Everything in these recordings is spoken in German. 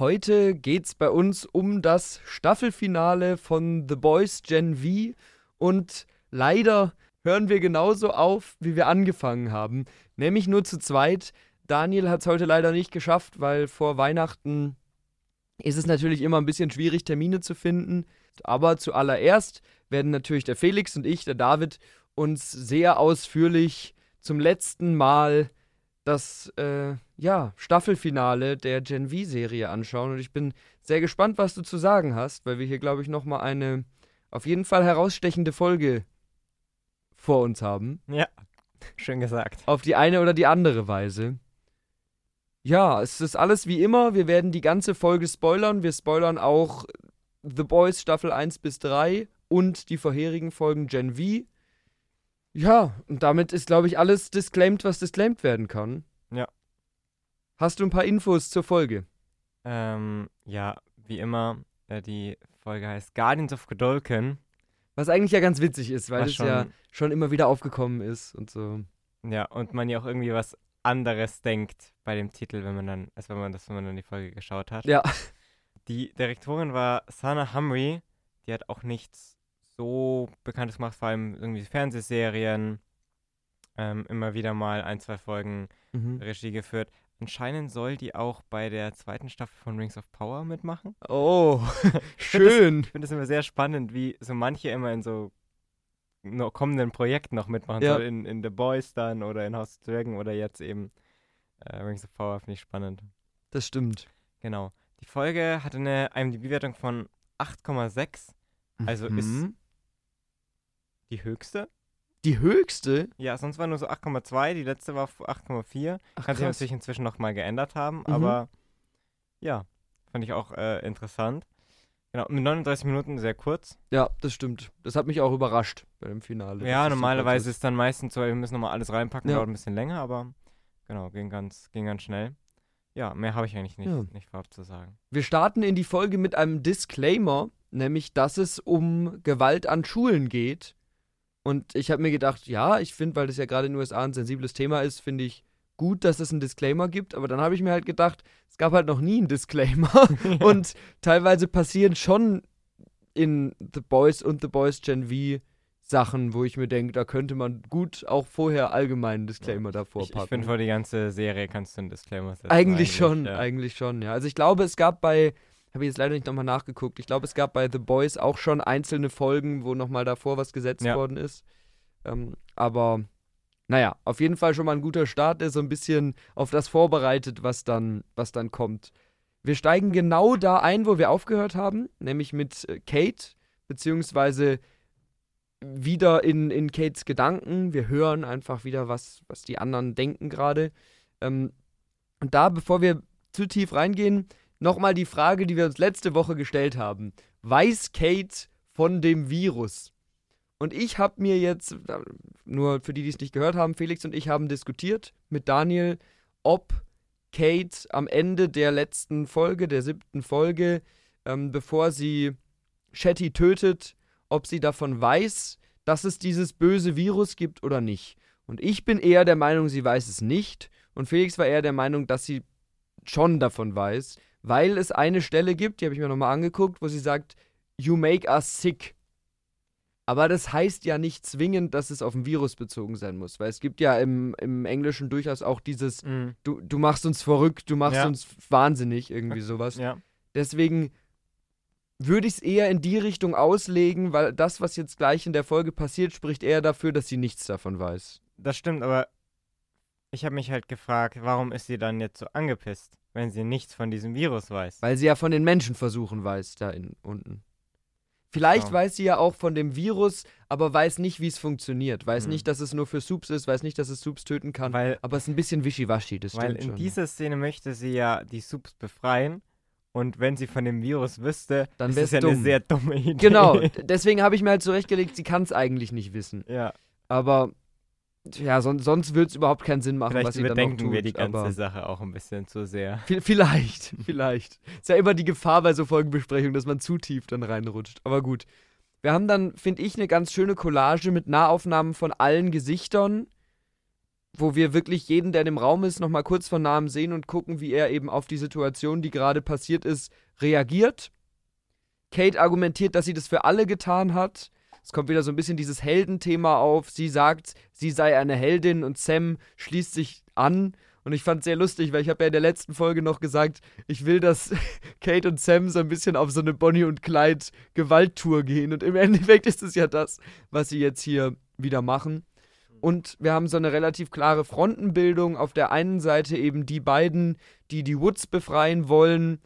Heute geht es bei uns um das Staffelfinale von The Boys Gen V und leider hören wir genauso auf, wie wir angefangen haben, nämlich nur zu zweit. Daniel hat es heute leider nicht geschafft, weil vor Weihnachten ist es natürlich immer ein bisschen schwierig, Termine zu finden. Aber zuallererst werden natürlich der Felix und ich, der David, uns sehr ausführlich zum letzten Mal das äh, ja, Staffelfinale der Gen V-Serie anschauen. Und ich bin sehr gespannt, was du zu sagen hast, weil wir hier, glaube ich, nochmal eine auf jeden Fall herausstechende Folge vor uns haben. Ja, schön gesagt. Auf die eine oder die andere Weise. Ja, es ist alles wie immer. Wir werden die ganze Folge spoilern. Wir spoilern auch The Boys Staffel 1 bis 3 und die vorherigen Folgen Gen V. Ja, und damit ist, glaube ich, alles disclaimed, was disclaimed werden kann. Ja. Hast du ein paar Infos zur Folge? Ähm, ja, wie immer, äh, die Folge heißt Guardians of Godolkin. Was eigentlich ja ganz witzig ist, weil es ja schon- schon immer wieder aufgekommen ist und so. Ja, und man ja auch irgendwie was anderes denkt bei dem Titel, wenn man dann, als wenn man das, wenn man dann die Folge geschaut hat. Ja. Die Direktorin war Sana Hamri, die hat auch nichts so Bekanntes gemacht, vor allem irgendwie Fernsehserien, ähm, immer wieder mal ein, zwei Folgen Mhm. Regie geführt. Anscheinend soll die auch bei der zweiten Staffel von Rings of Power mitmachen. Oh, schön. Ich finde es immer sehr spannend, wie so manche immer in so kommenden Projekten noch mitmachen Ja. soll. In, in The Boys dann oder in House of Dragon oder jetzt eben äh, Rings of Power, finde ich spannend. Das stimmt. Genau. Die Folge hatte eine IMDb-Wertung von 8,6. Also ist- Mhm. Die höchste. die höchste? Ja, sonst war nur so 8,2. Die letzte war auf 8,4. Ach, Kann sich natürlich inzwischen nochmal geändert haben, Mhm. aber ja, fand ich auch äh, interessant. Genau, mit 39 Minuten sehr kurz. Ja, das stimmt. Das hat mich auch überrascht bei dem Finale. Ja, so normalerweise kurz ist dann meistens so, wir müssen nochmal alles reinpacken, Ja. dauert ein bisschen länger, aber genau, ging ganz, ging ganz schnell. Ja, mehr habe ich eigentlich nicht, Ja. nicht vorab zu sagen. Wir starten in die Folge mit einem Disclaimer, nämlich, dass es um Gewalt an Schulen geht. Und ich habe mir gedacht, ja, ich finde, weil das ja gerade in den USA ein sensibles Thema ist, finde ich gut, dass es einen Disclaimer gibt. Aber dann habe ich mir halt gedacht, es gab halt noch nie einen Disclaimer. Und teilweise passieren schon in The Boys und The Boys Gen V Sachen, wo ich mir denke, da könnte man gut auch vorher allgemein einen Disclaimer davor Ich, ich packen. finde, vor die ganze Serie kannst du einen Disclaimer setzen. Eigentlich schon, ja. eigentlich schon, ja. Also ich glaube, es gab bei, habe ich jetzt leider nicht nochmal nachgeguckt, ich glaube, es gab bei The Boys auch schon einzelne Folgen, wo nochmal davor was gesetzt Ja. worden ist. Ähm, aber naja, auf jeden Fall schon mal ein guter Start, der so ein bisschen auf das vorbereitet, was dann, was dann kommt. Wir steigen genau da ein, wo wir aufgehört haben, nämlich mit äh, Kate, beziehungsweise wieder in, in Kates Gedanken. Wir hören einfach wieder, was, was die anderen denken gerade. Ähm, und da, bevor wir zu tief reingehen, nochmal die Frage, die wir uns letzte Woche gestellt haben. Weiß Kate von dem Virus? Und ich habe mir jetzt, nur für die, die es nicht gehört haben, Felix und ich haben diskutiert mit Daniel, ob Kate am Ende der letzten Folge, der siebten Folge, ähm, bevor sie Shetty tötet, ob sie davon weiß, dass es dieses böse Virus gibt oder nicht. Und ich bin eher der Meinung, sie weiß es nicht. Und Felix war eher der Meinung, dass sie schon davon weiß, weil es eine Stelle gibt, die habe ich mir nochmal angeguckt, wo sie sagt, You make us sick. Aber das heißt ja nicht zwingend, dass es auf ein Virus bezogen sein muss, weil es gibt ja im, im Englischen durchaus auch dieses, Mhm. du, du machst uns verrückt, du machst Ja. uns wahnsinnig, irgendwie sowas. Ja. Deswegen würde ich es eher in die Richtung auslegen, weil das, was jetzt gleich in der Folge passiert, spricht eher dafür, dass sie nichts davon weiß. Das stimmt, aber ich habe mich halt gefragt, warum ist sie dann jetzt so angepisst, wenn sie nichts von diesem Virus weiß? Weil sie ja von den Menschenversuchen weiß, da in, unten. Vielleicht Ja. weiß sie ja auch von dem Virus, aber weiß nicht, wie es funktioniert. Weiß Hm. nicht, dass es nur für Soups ist, weiß nicht, dass es Soups töten kann. Weil, aber es ist ein bisschen wischiwaschi, das weil in schon. dieser Szene möchte sie ja die Subs befreien und wenn sie von dem Virus wüsste, Dann wär's das ja eine dumm. sehr dumme Idee. Genau, deswegen habe ich mir halt zurechtgelegt, sie kann es eigentlich nicht wissen. ja, Aber ja, son sonst würde es überhaupt keinen Sinn machen, was vielleicht sie dann noch tut. wir die ganze Sache auch ein bisschen zu sehr. Vi- Vielleicht, vielleicht. Ist ja immer die Gefahr bei so Folgenbesprechungen, dass man zu tief dann reinrutscht. Aber gut. Wir haben dann, finde ich, eine ganz schöne Collage mit Nahaufnahmen von allen Gesichtern. wo wir wirklich jeden, der in dem Raum ist, nochmal kurz von nahem sehen und gucken, wie er eben auf die Situation, die gerade passiert ist, reagiert. Kate argumentiert, dass sie das für alle getan hat. Es kommt wieder so ein bisschen dieses Heldenthema auf. Sie sagt, sie sei eine Heldin und Sam schließt sich an. Und ich fand es sehr lustig, weil ich habe ja in der letzten Folge noch gesagt, ich will, dass Kate und Sam so ein bisschen auf so eine Bonnie und Clyde Gewalttour gehen. Und im Endeffekt ist es ja das, was sie jetzt hier wieder machen. Und wir haben so eine relativ klare Frontenbildung. Auf der einen Seite eben die beiden, die die Woods befreien wollen.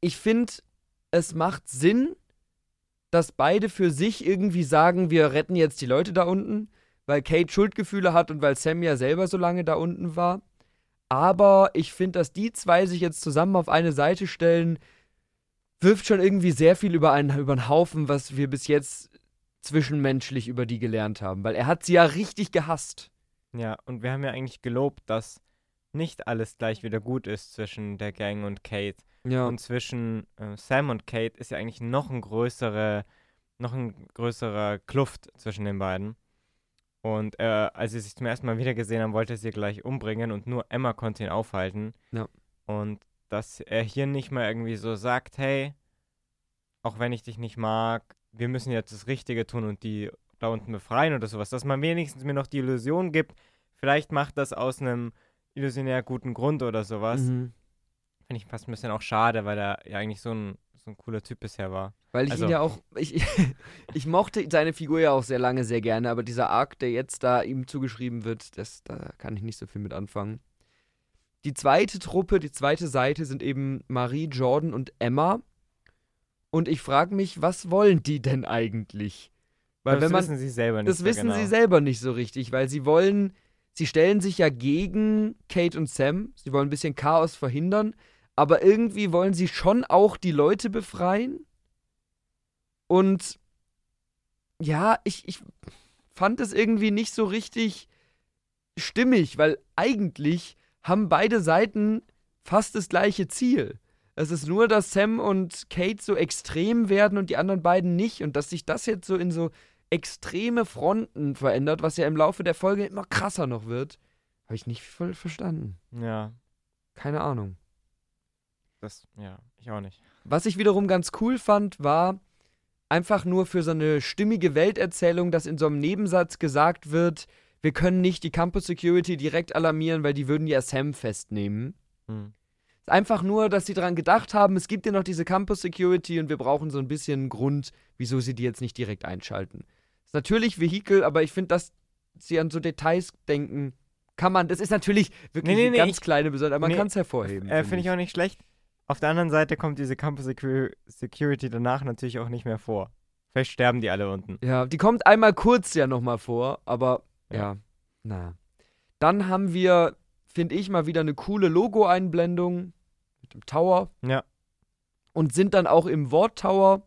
Ich finde, es macht Sinn, dass beide für sich irgendwie sagen, wir retten jetzt die Leute da unten, weil Kate Schuldgefühle hat und weil Sam ja selber so lange da unten war. Aber ich finde, dass die zwei sich jetzt zusammen auf eine Seite stellen, wirft schon irgendwie sehr viel über einen, über einen Haufen, was wir bis jetzt zwischenmenschlich über die gelernt haben. Weil er hat sie ja richtig gehasst. Ja, und wir haben ja eigentlich gelobt, dass nicht alles gleich wieder gut ist zwischen der Gang und Kate. Ja. Und zwischen äh, Sam und Kate ist ja eigentlich noch ein größere, noch ein größerer Kluft zwischen den beiden. Und äh, als sie sich zum ersten Mal wieder gesehen haben, wollte er sie gleich umbringen und nur Emma konnte ihn aufhalten. Ja. Und dass er hier nicht mal irgendwie so sagt, hey, auch wenn ich dich nicht mag, wir müssen jetzt das Richtige tun und die da unten befreien oder sowas. Dass man wenigstens mir noch die Illusion gibt, vielleicht macht das aus einem illusionär guten Grund oder sowas. Mhm. Finde ich fast ein bisschen auch schade, weil er ja eigentlich so ein, so ein cooler Typ bisher war. Weil ich Also- ihn ja auch, ich, ich mochte seine Figur ja auch sehr lange sehr gerne, aber dieser Arc, der jetzt da ihm zugeschrieben wird, das, da kann ich nicht so viel mit anfangen. Die zweite Truppe, die zweite Seite sind eben Marie, Jordan und Emma. Und ich frage mich, was wollen die denn eigentlich? Weil das wenn man, wissen sie selber nicht das so wissen genau. sie selber nicht so richtig, weil sie wollen, sie stellen sich ja gegen Kate und Sam. Sie wollen ein bisschen Chaos verhindern, aber irgendwie wollen sie schon auch die Leute befreien. Und ja, ich, ich fand es irgendwie nicht so richtig stimmig, weil eigentlich haben beide Seiten fast das gleiche Ziel. Es ist nur, dass Sam und Kate so extrem werden und die anderen beiden nicht und dass sich das jetzt so in so extreme Fronten verändert, was ja im Laufe der Folge immer krasser noch wird. Habe ich nicht voll verstanden. Ja, Keine Ahnung. Das, ja, ich auch nicht. Was ich wiederum ganz cool fand, war einfach nur für so eine stimmige Welterzählung, dass in so einem Nebensatz gesagt wird, wir können nicht die Campus Security direkt alarmieren, weil die würden ja Sam festnehmen. Hm. Es ist einfach nur, dass sie daran gedacht haben, es gibt ja noch diese Campus Security und wir brauchen so ein bisschen einen Grund, wieso sie die jetzt nicht direkt einschalten. Ist natürlich Vehikel, aber ich finde, dass sie an so Details denken, kann man, das ist natürlich wirklich Nee, nee, eine nee, ganz ich- kleine Besonderheit, aber man kann es hervorheben. Äh, Finde ich auch nicht schlecht. Auf der anderen Seite kommt diese Campus Secu- Security danach natürlich auch nicht mehr vor. Vielleicht sterben die alle unten. Ja, die kommt einmal kurz ja nochmal vor, aber ja. Ja. na. Dann haben wir, finde ich, mal wieder eine coole Logo-Einblendung mit dem Tower Ja. und sind dann auch im Wort-Tower.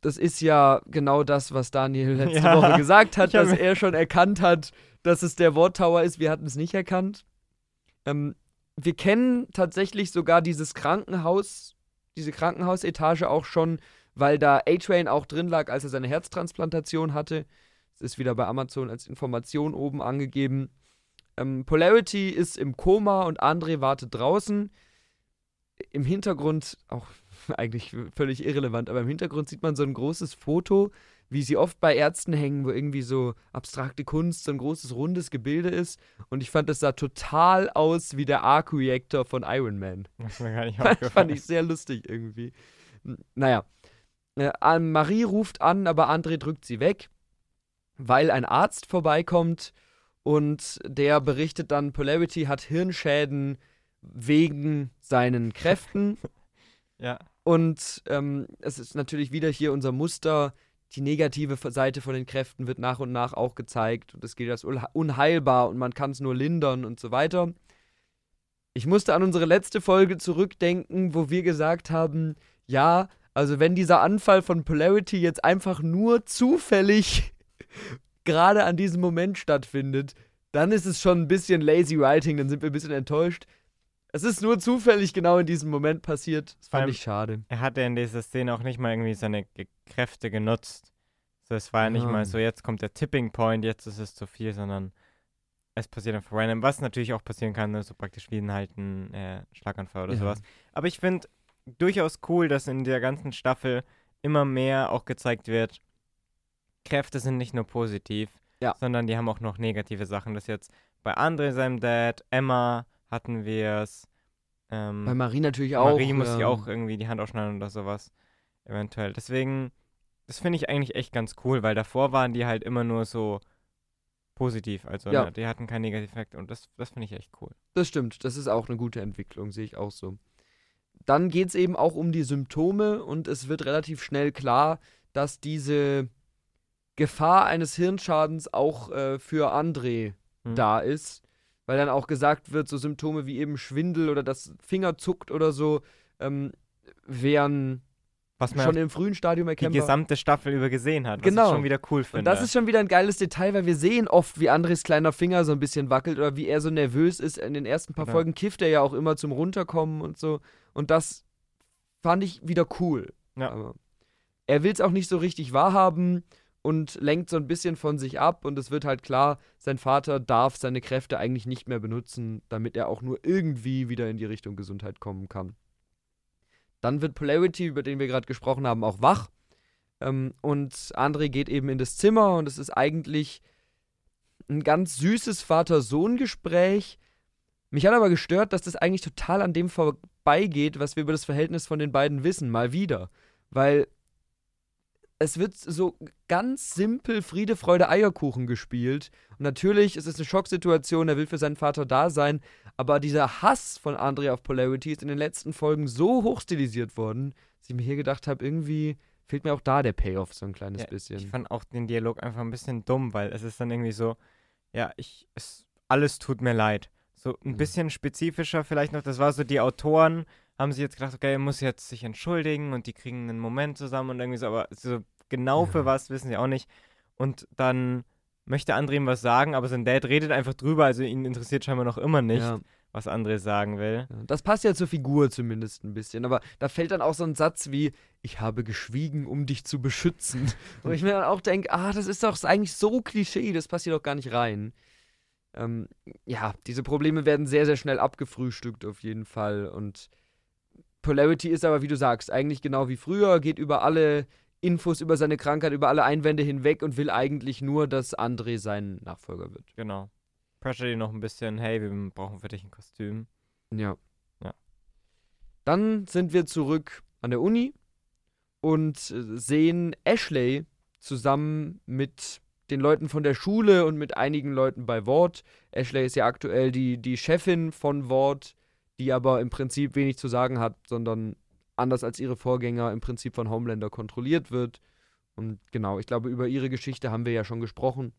Das ist ja genau das, was Daniel letzte Ja, Woche gesagt hat, dass er schon erkannt hat, dass es der Wort-Tower ist. Wir hatten es nicht erkannt. Ähm, wir kennen tatsächlich sogar dieses Krankenhaus, diese Krankenhausetage auch schon, weil da A-Train auch drin lag, als er seine Herztransplantation hatte. Das ist wieder bei Amazon als Information oben angegeben. Ähm, Polarity ist im Koma und André wartet draußen. Im Hintergrund, auch eigentlich völlig irrelevant, aber im Hintergrund sieht man so ein großes Foto, wie sie oft bei Ärzten hängen, wo irgendwie so abstrakte Kunst, so ein großes rundes Gebilde ist. Und ich fand, das sah total aus wie der Arc-Reactor von Iron Man. Das mir gar nicht fand ich sehr lustig irgendwie. N- Naja. Äh, Marie ruft an, aber André drückt sie weg, weil ein Arzt vorbeikommt und der berichtet dann, Polarity hat Hirnschäden wegen seinen Kräften. Ja. Und ähm, es ist natürlich wieder hier unser Muster. Die negative Seite von den Kräften wird nach und nach auch gezeigt. Und es gilt als unhe- unheilbar und man kann es nur lindern und so weiter. Ich musste an unsere letzte Folge zurückdenken, wo wir gesagt haben, ja, also wenn dieser Anfall von Polarity jetzt einfach nur zufällig gerade an diesem Moment stattfindet, dann ist es schon ein bisschen lazy writing, dann sind wir ein bisschen enttäuscht. Es ist nur zufällig genau in diesem Moment passiert. Das fand ich schade. Er hatte in dieser Szene auch nicht mal irgendwie seine Kräfte genutzt, So, es war ja nicht mal so, jetzt kommt der Tipping Point, jetzt ist es zu viel, sondern es passiert einfach random, was natürlich auch passieren kann, ne? so praktisch wie in halt ein äh, Schlaganfall oder Ja. sowas. Aber ich finde durchaus cool, dass in der ganzen Staffel immer mehr auch gezeigt wird, Kräfte sind nicht nur positiv, Ja. sondern die haben auch noch negative Sachen. Das jetzt bei André, seinem Dad, Emma hatten wir es. Ähm, Bei Marie natürlich auch. Marie muss sich ähm, auch irgendwie die Hand ausschneiden oder sowas. Eventuell. Deswegen, das finde ich eigentlich echt ganz cool, weil davor waren die halt immer nur so positiv. Also Ja. ne, die hatten keinen Negativeffekt und das, das finde ich echt cool. Das stimmt, das ist auch eine gute Entwicklung, sehe ich auch so. Dann geht es eben auch um die Symptome und es wird relativ schnell klar, dass diese Gefahr eines Hirnschadens auch äh, für André Hm. da ist, weil dann auch gesagt wird, so Symptome wie eben Schwindel oder das Finger zuckt oder so, ähm, wären Was man schon im frühen Stadium die erkennbar. gesamte Staffel über gesehen hat. Was Genau. ich schon wieder cool finde. Und das ist schon wieder ein geiles Detail, weil wir sehen oft, wie Andres kleiner Finger so ein bisschen wackelt oder wie er so nervös ist. In den ersten paar Genau. Folgen kifft er ja auch immer zum Runterkommen und so. Und das fand ich wieder cool. Ja. Aber er will es auch nicht so richtig wahrhaben und lenkt so ein bisschen von sich ab. Und es wird halt klar, sein Vater darf seine Kräfte eigentlich nicht mehr benutzen, damit er auch nur irgendwie wieder in die Richtung Gesundheit kommen kann. Dann wird Polarity, über den wir gerade gesprochen haben, auch wach. Ähm, und André geht eben in das Zimmer und es ist eigentlich ein ganz süßes Vater-Sohn-Gespräch. Mich hat aber gestört, dass das eigentlich total an dem vorbeigeht, was wir über das Verhältnis von den beiden wissen, mal wieder. Weil es wird so ganz simpel Friede, Freude, Eierkuchen gespielt. Und natürlich ist es eine Schocksituation, er will für seinen Vater da sein, aber dieser Hass von André auf Polarity ist in den letzten Folgen so hochstilisiert worden, dass ich mir hier gedacht habe, irgendwie fehlt mir auch da der Payoff so ein kleines Ja, bisschen. Ich fand auch den Dialog einfach ein bisschen dumm, weil es ist dann irgendwie so, ja, ich, es, alles tut mir leid. So ein Mhm. bisschen spezifischer vielleicht noch, das war so, die Autoren haben sich jetzt gedacht, okay, er muss jetzt sich entschuldigen und die kriegen einen Moment zusammen und irgendwie so, aber so genau für was wissen sie auch nicht. Und dann möchte André ihm was sagen, aber sein Dad redet einfach drüber, also ihn interessiert scheinbar noch immer nicht, Ja. was André sagen will. Das passt ja zur Figur zumindest ein bisschen. Aber da fällt dann auch so ein Satz wie, ich habe geschwiegen, um dich zu beschützen. Wo ich mir dann auch denke, ah, das ist doch eigentlich so Klischee, das passt hier doch gar nicht rein. Ähm, ja, diese Probleme werden sehr, sehr schnell abgefrühstückt auf jeden Fall. Und Polarity ist aber, wie du sagst, eigentlich genau wie früher, geht über alle Infos über seine Krankheit, über alle Einwände hinweg und will eigentlich nur, dass André sein Nachfolger wird. Genau. Pressure ihn noch ein bisschen, hey, wir brauchen für dich ein Kostüm. Ja. Ja. Dann sind wir zurück an der Uni und äh, sehen Ashley zusammen mit den Leuten von der Schule und mit einigen Leuten bei Wort. Ashley ist ja aktuell die, die Chefin von Wort, die aber im Prinzip wenig zu sagen hat, sondern anders als ihre Vorgänger im Prinzip von Homelander kontrolliert wird. Und genau, ich glaube, über ihre Geschichte haben wir ja schon gesprochen.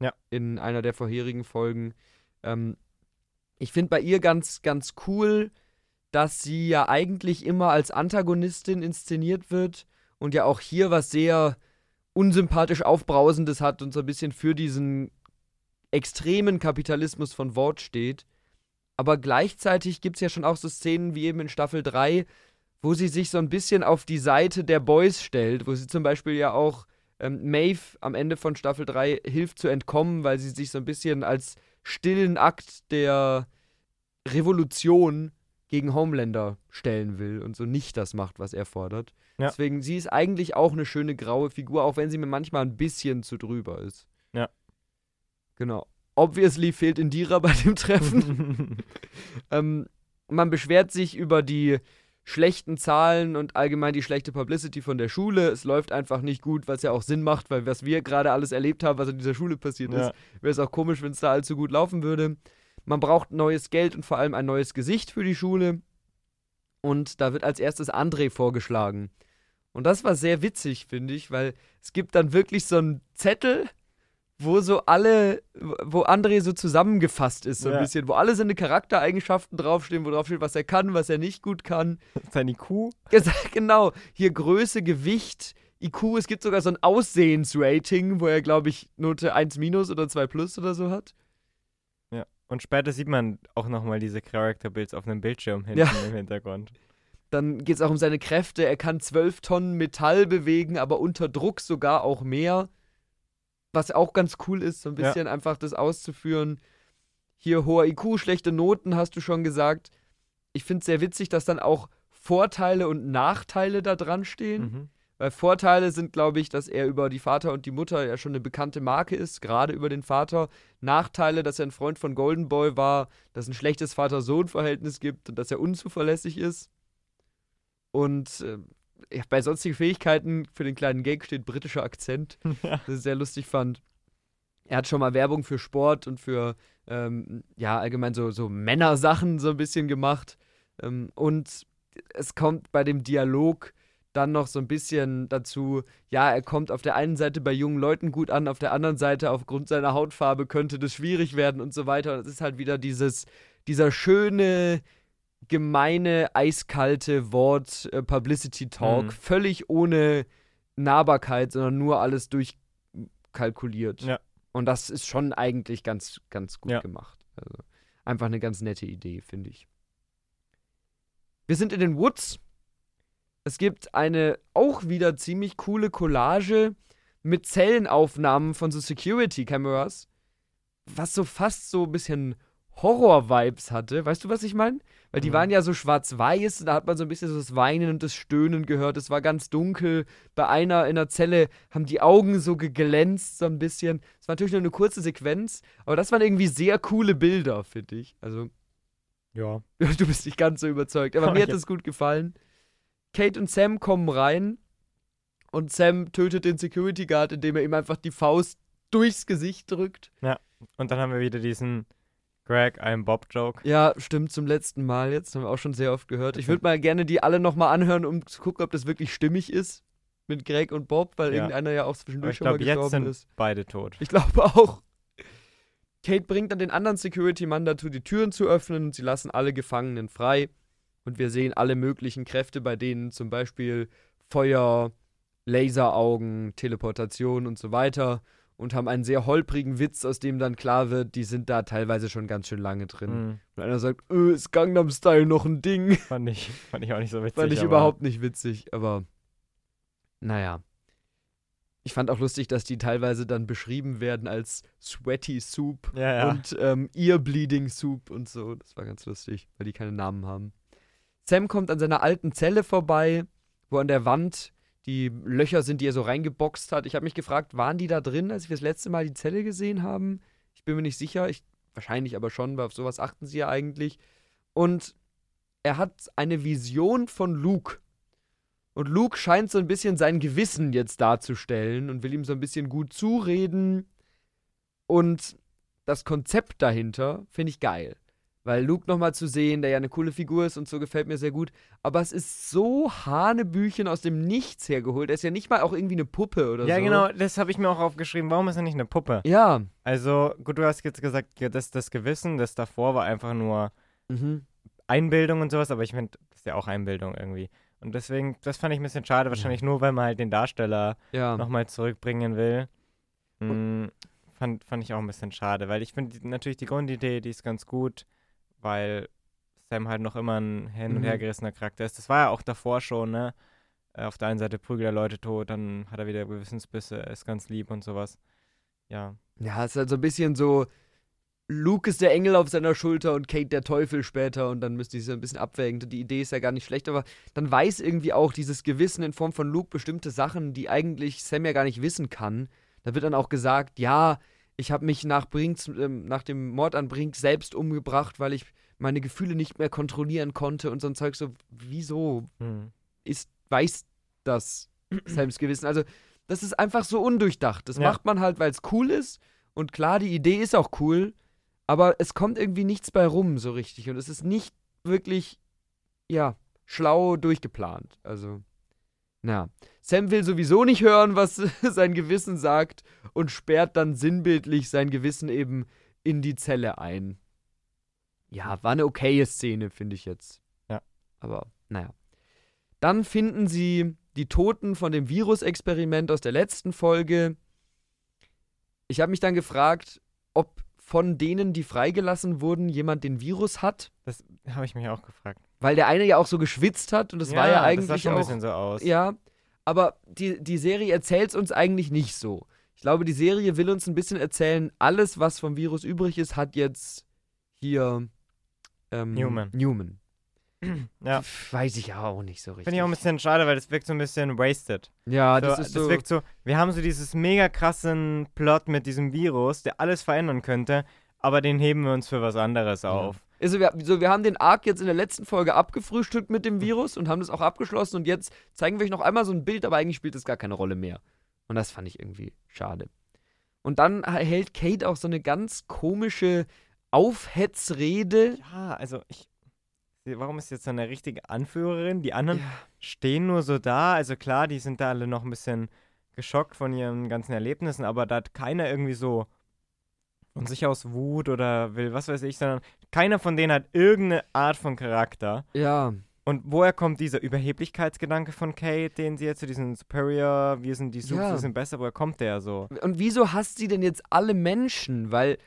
Ja. In einer der vorherigen Folgen. Ähm, ich finde bei ihr ganz, ganz cool, dass sie ja eigentlich immer als Antagonistin inszeniert wird und ja auch hier was sehr unsympathisch Aufbrausendes hat und so ein bisschen für diesen extremen Kapitalismus von Wort steht. Aber gleichzeitig gibt es ja schon auch so Szenen wie eben in Staffel 3, wo sie sich so ein bisschen auf die Seite der Boys stellt, wo sie zum Beispiel ja auch ähm, Maeve am Ende von Staffel 3 hilft zu entkommen, weil sie sich so ein bisschen als stillen Akt der Revolution gegen Homelander stellen will und so nicht das macht, was er fordert. Ja. Deswegen, sie ist eigentlich auch eine schöne graue Figur, auch wenn sie mir manchmal ein bisschen zu drüber ist. Ja. Genau. Obviously fehlt Indira bei dem Treffen. ähm, man beschwert sich über die schlechten Zahlen und allgemein die schlechte Publicity von der Schule. Es läuft einfach nicht gut, was ja auch Sinn macht, weil was wir gerade alles erlebt haben, was in dieser Schule passiert Ja. ist, wäre es auch komisch, wenn es da allzu gut laufen würde. Man braucht neues Geld und vor allem ein neues Gesicht für die Schule. Und da wird als erstes André vorgeschlagen. Und das war sehr witzig, finde ich, weil es gibt dann wirklich so einen Zettel, wo so alle, wo André so zusammengefasst ist, so ein Ja. bisschen, wo alle seine Charaktereigenschaften draufstehen, wo drauf steht, was er kann, was er nicht gut kann. Sein IQ? Genau, hier Größe, Gewicht, IQ, es gibt sogar so ein Aussehensrating, wo er, glaube ich, Note 1 minus oder 2 plus oder so hat. Ja. Und später sieht man auch nochmal diese Character Builds auf einem Bildschirm hinten Ja. im Hintergrund. Dann geht es auch um seine Kräfte. Er kann zwölf Tonnen Metall bewegen, aber unter Druck sogar auch mehr. Was auch ganz cool ist, so ein Ja. bisschen einfach das auszuführen. Hier hoher IQ, schlechte Noten, hast du schon gesagt. Ich finde es sehr witzig, dass dann auch Vorteile und Nachteile da dran stehen. Mhm. Weil Vorteile sind, glaube ich, dass er über die Vater und die Mutter ja schon eine bekannte Marke ist, gerade über den Vater. Nachteile, dass er ein Freund von Golden Boy war, dass es ein schlechtes Vater-Sohn-Verhältnis gibt und dass er unzuverlässig ist. Und äh, ja, bei sonstigen Fähigkeiten für den kleinen Gag steht britischer Akzent, Ja. das ich sehr lustig fand. Er hat schon mal Werbung für Sport und für, ähm, ja, allgemein so, so Männersachen so ein bisschen gemacht. Ähm, und es kommt bei dem Dialog dann noch so ein bisschen dazu, ja, er kommt auf der einen Seite bei jungen Leuten gut an, auf der anderen Seite aufgrund seiner Hautfarbe könnte das schwierig werden und so weiter. Das ist halt wieder dieses, dieser schöne, gemeine, eiskalte Wort äh, Publicity Talk, Mhm. völlig ohne Nahbarkeit, sondern nur alles durchkalkuliert. Ja. Und das ist schon eigentlich ganz, ganz gut Ja. gemacht. Also einfach eine ganz nette Idee, finde ich. Wir sind in den Woods. Es gibt eine auch wieder ziemlich coole Collage mit Zellenaufnahmen von so Security-Cameras, was so fast so ein bisschen Horror-Vibes hatte. Weißt du, was ich meine? Weil die Mhm. waren ja so schwarz-weiß, und da hat man so ein bisschen so das Weinen und das Stöhnen gehört. Es war ganz dunkel. Bei einer in der Zelle haben die Augen so geglänzt, so ein bisschen. Es war natürlich nur eine kurze Sequenz, aber das waren irgendwie sehr coole Bilder, finde ich. Also, Ja. Du bist nicht ganz so überzeugt, aber mir hat Ja. das gut gefallen. Kate und Sam kommen rein und Sam tötet den Security Guard, indem er ihm einfach die Faust durchs Gesicht drückt. Und dann haben wir wieder diesen Greg, I'm Bob-Joke. Ja, stimmt zum letzten Mal jetzt, haben wir auch schon sehr oft gehört. Ich würde mal gerne die alle nochmal anhören, um zu gucken, ob das wirklich stimmig ist mit Greg und Bob, weil Ja. irgendeiner ja auch zwischendurch schon mal glaube, jetzt gestorben sind ist. beide tot. Ich glaube auch. Kate bringt dann den anderen Security-Mann dazu, die Türen zu öffnen und sie lassen alle Gefangenen frei. Und wir sehen alle möglichen Kräfte bei denen, zum Beispiel Feuer, Laseraugen, Teleportation und so weiter. Und haben einen sehr holprigen Witz, aus dem dann klar wird, die sind da teilweise schon ganz schön lange drin. Mhm. Und einer sagt, äh, ist Gangnam Style noch ein Ding? Fand, ich, fand ich auch nicht so witzig. Fand ich überhaupt nicht witzig, aber naja. Ich fand auch lustig, dass die teilweise dann beschrieben werden als Sweaty Soup Ja, ja. und ähm, Ear Bleeding Soup und so. Das war ganz lustig, weil die keine Namen haben. Sam kommt an seiner alten Zelle vorbei, wo an der Wand die Löcher sind, die er so reingeboxt hat. Ich habe mich gefragt, waren die da drin, als wir das letzte Mal die Zelle gesehen haben? Ich bin mir nicht sicher. Ich, wahrscheinlich aber schon, weil auf sowas achten sie ja eigentlich. Und er hat eine Vision von Luke. Und Luke scheint so ein bisschen sein Gewissen jetzt darzustellen und will ihm so ein bisschen gut zureden. Und das Konzept dahinter finde ich geil. Weil Luke nochmal zu sehen, der ja eine coole Figur ist und so gefällt mir sehr gut. Aber es ist so Hanebüchen aus dem Nichts hergeholt. Er ist ja nicht mal auch irgendwie eine Puppe oder ja, so. genau, das habe ich mir auch aufgeschrieben. Warum ist er nicht eine Puppe? Ja. Also, gut, du hast jetzt gesagt, ja, das, das Gewissen, das davor war einfach nur Mhm. Einbildung und sowas, aber ich finde, das ist ja auch Einbildung irgendwie. Und deswegen, das fand ich ein bisschen schade, wahrscheinlich nur, weil man halt den Darsteller Ja. nochmal zurückbringen will. Mm, fand, fand ich auch ein bisschen schade, weil ich finde natürlich die Grundidee, die ist ganz gut, weil Sam halt noch immer ein hin und Mhm. her gerissener Charakter ist. Das war ja auch davor schon, ne? Äh, Auf der einen Seite prügelt er Leute tot, dann hat er wieder Gewissensbisse, ist ganz lieb und sowas. Ja. Ja, es ist halt so ein bisschen so, Luke ist der Engel auf seiner Schulter und Kate der Teufel später und dann müsste ich so ein bisschen abwägen. Die Idee ist ja gar nicht schlecht, aber dann weiß irgendwie auch dieses Gewissen in Form von Luke bestimmte Sachen, die eigentlich Sam ja gar nicht wissen kann. Da wird dann auch gesagt, ja, ich habe mich nach Brinks, ähm, nach dem Mord an Brink selbst umgebracht, weil ich meine Gefühle nicht mehr kontrollieren konnte und so ein Zeug so, wieso Hm. ist, weiß das Sams Gewissen. Also, das ist einfach so undurchdacht. Das Ja. macht man halt, weil es cool ist. Und klar, die Idee ist auch cool, aber es kommt irgendwie nichts bei rum so richtig. Und es ist nicht wirklich, ja, schlau durchgeplant. Also, na. Sam will sowieso nicht hören, was sein Gewissen sagt und sperrt dann sinnbildlich sein Gewissen eben in die Zelle ein. Ja, war eine okaye Szene, finde ich jetzt. Ja. Aber, naja. Dann finden sie die Toten von dem Virusexperiment aus der letzten Folge. Ich habe mich dann gefragt, ob von denen, die freigelassen wurden, jemand den Virus hat? Das habe ich mich auch gefragt. Weil der eine ja auch so geschwitzt hat und das war ja eigentlich das sah schon auch ein bisschen so aus. Ja, aber die, die Serie erzählt es uns eigentlich nicht so. Ich glaube, die Serie will uns ein bisschen erzählen, alles, was vom Virus übrig ist, hat jetzt hier ähm, Newman. Newman. Ja. Weiß ich ja auch nicht so richtig. Finde ich auch ein bisschen schade, weil das wirkt so ein bisschen wasted. ja, so, das ist so. wirkt so, wir haben so dieses mega krassen Plot mit diesem Virus, der alles verändern könnte, aber den heben wir uns für was anderes auf. Also wir, so, wir haben den Arc jetzt in der letzten Folge abgefrühstückt mit dem Virus und haben das auch abgeschlossen und jetzt zeigen wir euch noch einmal so ein Bild, aber eigentlich spielt das gar keine Rolle mehr. Und das fand ich irgendwie schade. Und dann hält Kate auch so eine ganz komische Aufhetzrede. Ja, also ich. Warum ist jetzt so eine richtige Anführerin? Die anderen Ja. stehen nur so da. Also klar, die sind da alle noch ein bisschen geschockt von ihren ganzen Erlebnissen, aber da hat keiner irgendwie so von sich aus Wut oder will was weiß ich, sondern keiner von denen hat irgendeine Art von Charakter. Ja, Und woher kommt dieser Überheblichkeitsgedanke von Kate, den sie jetzt zu diesen Superior, wir sind die Subs, Ja. wir sind besser, woher kommt der so? Und wieso hasst sie denn jetzt alle Menschen? Weil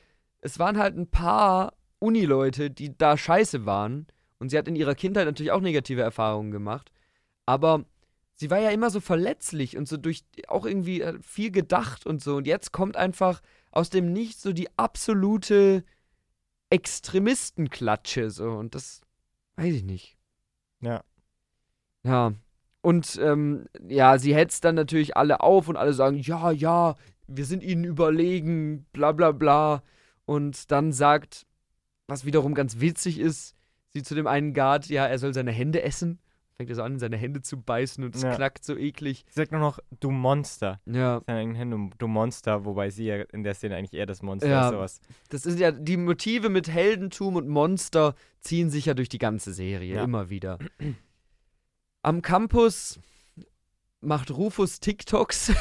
es waren halt ein paar Unileute, die da scheiße waren. Und sie hat in ihrer Kindheit natürlich auch negative Erfahrungen gemacht. Aber sie war ja immer so verletzlich und so durch auch irgendwie äh, viel gedacht und so. Und jetzt kommt einfach aus dem Nichts so die absolute Extremistenklatsche. So. Und das weiß ich nicht. Ja. Ja. Und ähm, ja, sie hetzt dann natürlich alle auf und alle sagen, ja, ja, wir sind ihnen überlegen, bla bla bla. Und dann sagt, was wiederum ganz witzig ist, sie zu dem einen Guard, ja, er soll seine Hände essen. Fängt er so an, in seine Hände zu beißen und es Ja. knackt so eklig. Sie sagt nur noch, du Monster. Ja, Seine eigenen Hände, du Monster, wobei sie ja in der Szene eigentlich eher das Monster Ja. ist, sowas. das ist ja, die Motive mit Heldentum und Monster ziehen sich ja durch die ganze Serie, Ja. immer wieder. Am Campus macht Rufus TikToks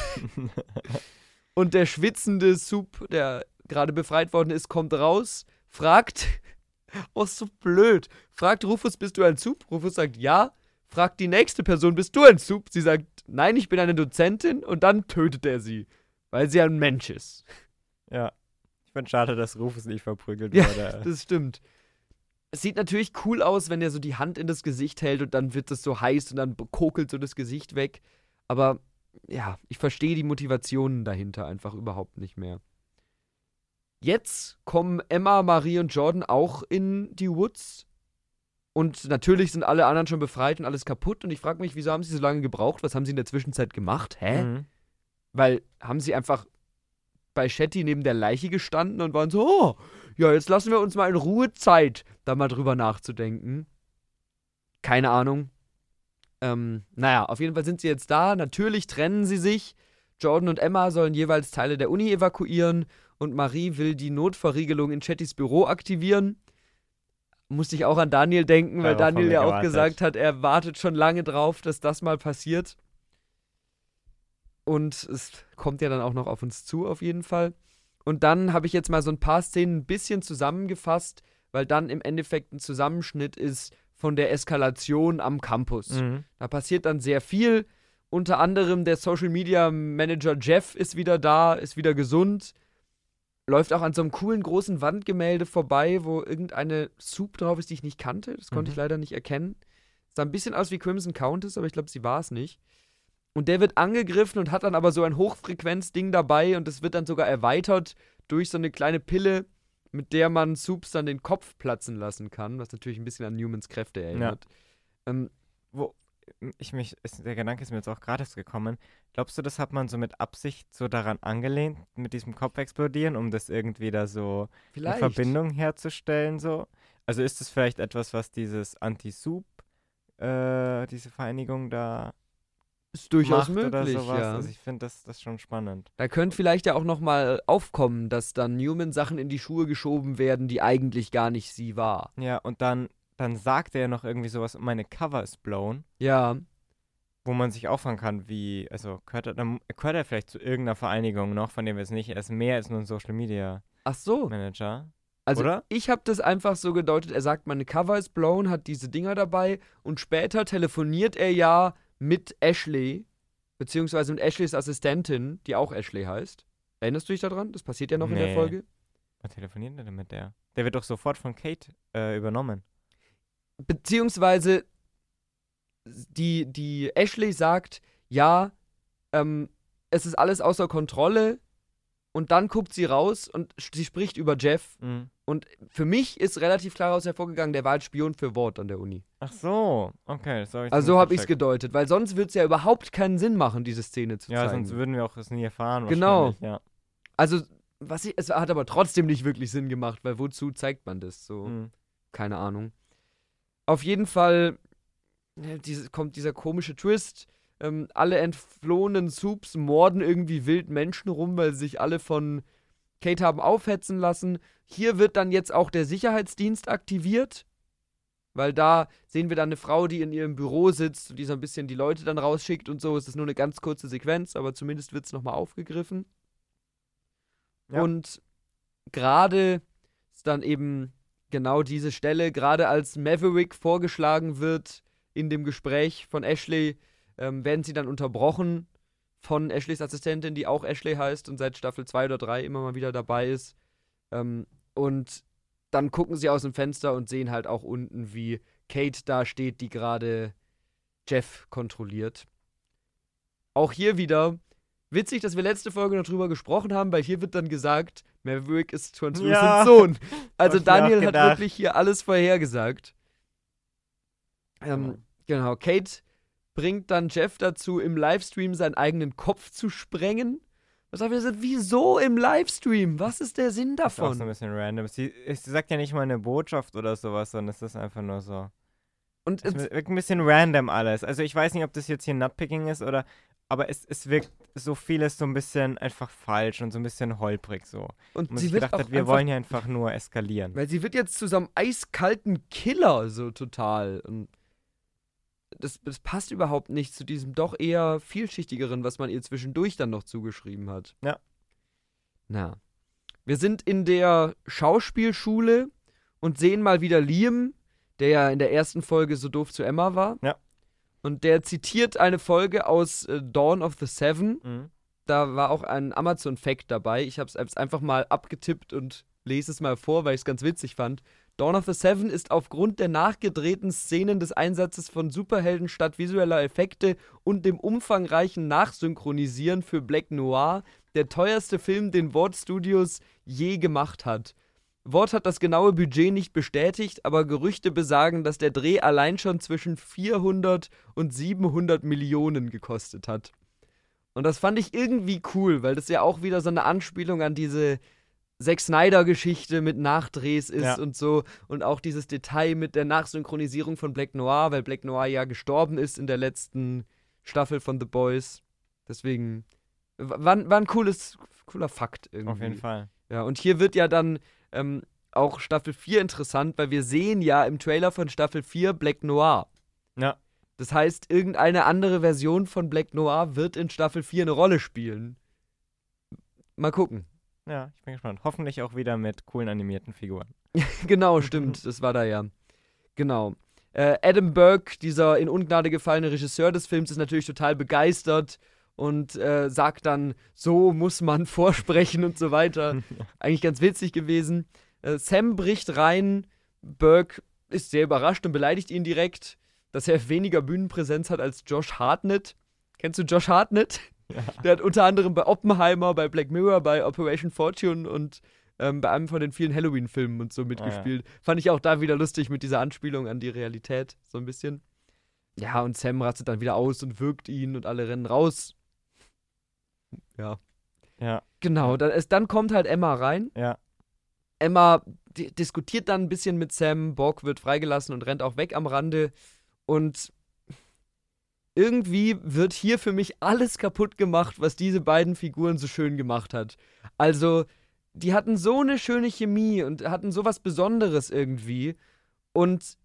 und der schwitzende Soup, der gerade befreit worden ist, kommt raus, fragt, oh, so blöd, fragt Rufus, bist du ein Soup? Rufus sagt ja, fragt die nächste Person, bist du ein Soup? Sie sagt, nein, ich bin eine Dozentin und dann tötet er sie, weil sie ein Mensch ist. Ja. Ich finde schade, dass Rufus nicht verprügelt Ja, wurde. Das stimmt. Es sieht natürlich cool aus, wenn er so die Hand in das Gesicht hält und dann wird es so heiß und dann kokelt so das Gesicht weg. Aber ja, ich verstehe die Motivationen dahinter einfach überhaupt nicht mehr. Jetzt kommen Emma, Marie und Jordan auch in die Woods. Und natürlich sind alle anderen schon befreit und alles kaputt. Und ich frage mich, wieso haben sie so lange gebraucht? Was haben sie in der Zwischenzeit gemacht? Hä? Mhm. Weil haben sie einfach bei Shetty neben der Leiche gestanden und waren so, oh, ja, jetzt lassen wir uns mal in Ruhe Zeit, da mal drüber nachzudenken. Keine Ahnung. Ähm, naja, auf jeden Fall sind sie jetzt da. Natürlich trennen sie sich. Jordan und Emma sollen jeweils Teile der Uni evakuieren und Marie will die Notverriegelung in Chettys Büro aktivieren. Musste ich auch an Daniel denken, weil Daniel ja auch gesagt hat, er wartet schon lange drauf, dass das mal passiert. Und es kommt ja dann auch noch auf uns zu, auf jeden Fall. Und dann habe ich jetzt mal so ein paar Szenen ein bisschen zusammengefasst, weil dann im Endeffekt ein Zusammenschnitt ist von der Eskalation am Campus. Mhm. Da passiert dann sehr viel. Unter anderem der Social Media Manager Jeff ist wieder da, ist wieder gesund. Läuft auch an so einem coolen großen Wandgemälde vorbei, wo irgendeine Soup drauf ist, die ich nicht kannte. Das konnte Mhm. ich leider nicht erkennen. Sah ein bisschen aus wie Crimson Countess, aber ich glaube, sie war es nicht. Und der wird angegriffen und hat dann aber so ein Hochfrequenzding dabei und das wird dann sogar erweitert durch so eine kleine Pille, mit der man Soups dann den Kopf platzen lassen kann, was natürlich ein bisschen an Newmans Kräfte erinnert. Ähm, Wo, ich mich, ist, der Gedanke ist mir jetzt auch gratis gekommen. Glaubst du, das hat man so mit Absicht so daran angelehnt, mit diesem Kopf explodieren, um das irgendwie da so vielleicht. eine Verbindung herzustellen, so? Also ist es vielleicht etwas, was dieses Anti-Soup, äh, diese Vereinigung da Ist durchaus macht oder möglich, sowas? ja. Also ich finde das, das schon spannend. Da könnte vielleicht ja auch nochmal aufkommen, dass dann Newman Sachen in die Schuhe geschoben werden, die eigentlich gar nicht sie war. Ja, und dann, dann sagt er ja noch irgendwie sowas, meine Cover ist blown, Ja, wo man sich auch fragen kann, wie, also gehört er, dann, gehört er vielleicht zu irgendeiner Vereinigung noch, von dem wir es nicht, er ist mehr als nur ein Social Media ach so. Manager. Also oder? ich habe das einfach so gedeutet, er sagt, meine Cover ist blown, hat diese Dinger dabei und später telefoniert er ja mit Ashley, beziehungsweise mit Ashleys Assistentin, die auch Ashley heißt. Erinnerst du dich daran? Das passiert ja noch in der Nee. Folge. Was telefoniert er denn mit der? Der wird doch sofort von Kate äh, übernommen. Beziehungsweise die, die Ashley sagt, ja, ähm, es ist alles außer Kontrolle. Und dann guckt sie raus und sie spricht über Jeff. Mhm. Und für mich ist relativ klar daraus hervorgegangen, der war halt Spion für Wort an der Uni. Ach so, okay. Das hab ich Also so habe ich es gedeutet, weil sonst würde es ja überhaupt keinen Sinn machen, diese Szene zu Ja, zeigen. sonst würden wir auch es nie erfahren. Genau. Ja. also, was ich, es hat aber trotzdem nicht wirklich Sinn gemacht, weil wozu zeigt man das? So, Mhm. keine Ahnung. Auf jeden Fall ja, diese, kommt dieser komische Twist. Ähm, alle entflohenen Soups morden irgendwie wild Menschen rum, weil sie sich alle von Kate haben aufhetzen lassen. Hier wird dann jetzt auch der Sicherheitsdienst aktiviert, weil da sehen wir dann eine Frau, die in ihrem Büro sitzt und die so ein bisschen die Leute dann rausschickt und so. Es ist nur eine ganz kurze Sequenz, aber zumindest wird es nochmal aufgegriffen. Ja. Und gerade ist dann eben genau diese Stelle, gerade als Maverick vorgeschlagen wird in dem Gespräch von Ashley, ähm, werden sie dann unterbrochen von Ashleys Assistentin, die auch Ashley heißt und seit Staffel 2 oder 3 immer mal wieder dabei ist. Ähm, und dann gucken sie aus dem Fenster und sehen halt auch unten, wie Kate da steht, die gerade Jeff kontrolliert. Auch hier wieder witzig, dass wir letzte Folge noch drüber gesprochen haben, weil hier wird dann gesagt, Maverick ist Translucent Ja. Sohn. Also ich Daniel hat wirklich hier alles vorhergesagt. Ähm, Genau. Kate bringt dann Jeff dazu, im Livestream seinen eigenen Kopf zu sprengen. Was haben wir gesagt? Wieso im Livestream? Was ist der Sinn Das ist auch so ein davon? bisschen random. Sie, sie sagt ja nicht mal eine Botschaft oder sowas, sondern es ist einfach nur so. Und Es es, wirkt ein bisschen random alles. Also ich weiß nicht, ob das jetzt hier Nutpicking ist oder. Aber es, es wirkt so vieles so ein bisschen einfach falsch und so ein bisschen holprig so. und Und sie wird gedacht auch hat, wir einfach, wollen ja einfach nur eskalieren. weil sie wird jetzt zu so einem eiskalten Killer so total. Und das, das passt überhaupt nicht zu diesem doch eher vielschichtigeren, was man ihr zwischendurch dann noch zugeschrieben hat. Ja. Na. Wir sind in der Schauspielschule und sehen mal wieder Liam, der ja in der ersten Folge so doof zu Emma war. Ja. Und der zitiert eine Folge aus äh, Dawn of the Seven. Mhm. Da war auch ein Amazon-Fact dabei. Ich habe es einfach mal abgetippt und lese es mal vor, weil ich es ganz witzig fand. Dawn of the Seven ist aufgrund der nachgedrehten Szenen des Einsatzes von Superhelden statt visueller Effekte und dem umfangreichen Nachsynchronisieren für Black Noir der teuerste Film, den Ward Studios je gemacht hat. Ward hat das genaue Budget nicht bestätigt, aber Gerüchte besagen, dass der Dreh allein schon zwischen 400 und 700 Millionen gekostet hat. Und das fand ich irgendwie cool, weil das ja auch wieder so eine Anspielung an diese Zack Snyder-Geschichte mit Nachdrehs ist Ja. und so. Und auch dieses Detail mit der Nachsynchronisierung von Black Noir, weil Black Noir ja gestorben ist in der letzten Staffel von The Boys. Deswegen war, war ein cooles, cooler Fakt irgendwie. Auf jeden Fall. Ja, und hier wird ja dann ähm, auch Staffel 4 interessant, weil wir sehen ja im Trailer von Staffel 4 Black Noir. Ja. Das heißt, irgendeine andere Version von Black Noir wird in Staffel 4 eine Rolle spielen. Mal gucken. Ja, ich bin gespannt. Hoffentlich auch wieder mit coolen animierten Figuren. genau, stimmt. Das war da ja. Genau. Äh, Adam Burke, dieser in Ungnade gefallene Regisseur des Films, ist natürlich total begeistert und äh, sagt dann, so muss man vorsprechen und so weiter. Eigentlich ganz witzig gewesen. Äh, Sam bricht rein. Burke ist sehr überrascht und beleidigt ihn direkt, dass er weniger Bühnenpräsenz hat als Josh Hartnett. Kennst du Josh Hartnett? Ja. Der hat unter anderem bei Oppenheimer, bei Black Mirror, bei Operation Fortune und ähm, bei einem von den vielen Halloween-Filmen und so mitgespielt. Fand ich auch da wieder lustig mit dieser Anspielung an die Realität, so ein bisschen. Ja, und Sam rastet dann wieder aus und wirkt ihn und alle rennen raus. Ja. Ja, Genau, dann, es, dann kommt halt Emma rein. ja. Emma di diskutiert dann ein bisschen mit Sam. Borg wird freigelassen und rennt auch weg am Rande. Und irgendwie wird hier für mich alles kaputt gemacht, was diese beiden Figuren so schön gemacht hat. Also, die hatten so eine schöne Chemie und hatten so was Besonderes irgendwie. Und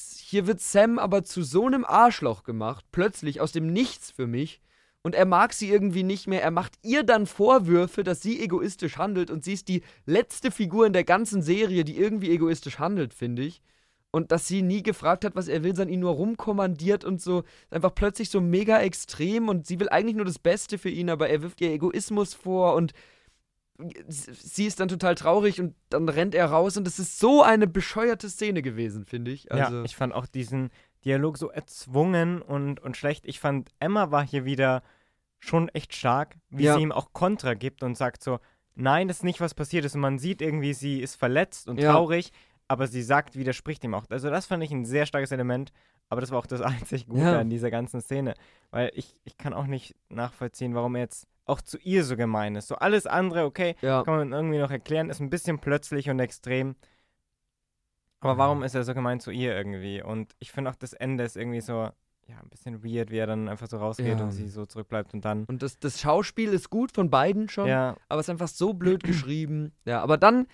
hier wird Sam aber zu so einem Arschloch gemacht, plötzlich aus dem Nichts für mich. Und er mag sie irgendwie nicht mehr. Er macht ihr dann Vorwürfe, dass sie egoistisch handelt. Und sie ist die letzte Figur in der ganzen Serie, die irgendwie egoistisch handelt, finde ich. Und dass sie nie gefragt hat, was er will, sondern ihn nur rumkommandiert und so. Einfach plötzlich so mega extrem. Und sie will eigentlich nur das Beste für ihn, aber er wirft ihr Egoismus vor. Und sie ist dann total traurig und dann rennt er raus und es ist so eine bescheuerte Szene gewesen, finde ich. Also, ja, ich fand auch diesen Dialog so erzwungen und, und schlecht. Ich fand, Emma war hier wieder schon echt stark, wie Ja. sie ihm auch Kontra gibt und sagt so, nein, das ist nicht, was passiert ist. Und man sieht irgendwie, sie ist verletzt und Ja. traurig, aber sie sagt, widerspricht ihm auch. Also das fand ich ein sehr starkes Element, aber das war auch das einzig Gute Ja. an dieser ganzen Szene. Weil ich, ich kann auch nicht nachvollziehen, warum er jetzt auch zu ihr so gemein ist. So alles andere, okay, ja. kann man irgendwie noch erklären, ist ein bisschen plötzlich und extrem. Aber warum ist er so gemein zu ihr irgendwie? Und ich finde auch das Ende ist irgendwie so, ja, ein bisschen weird, wie er dann einfach so rausgeht Ja. und sie so zurückbleibt und dann. Und das, das Schauspiel ist gut von beiden schon, Ja, aber es ist einfach so blöd geschrieben. Ja, aber dann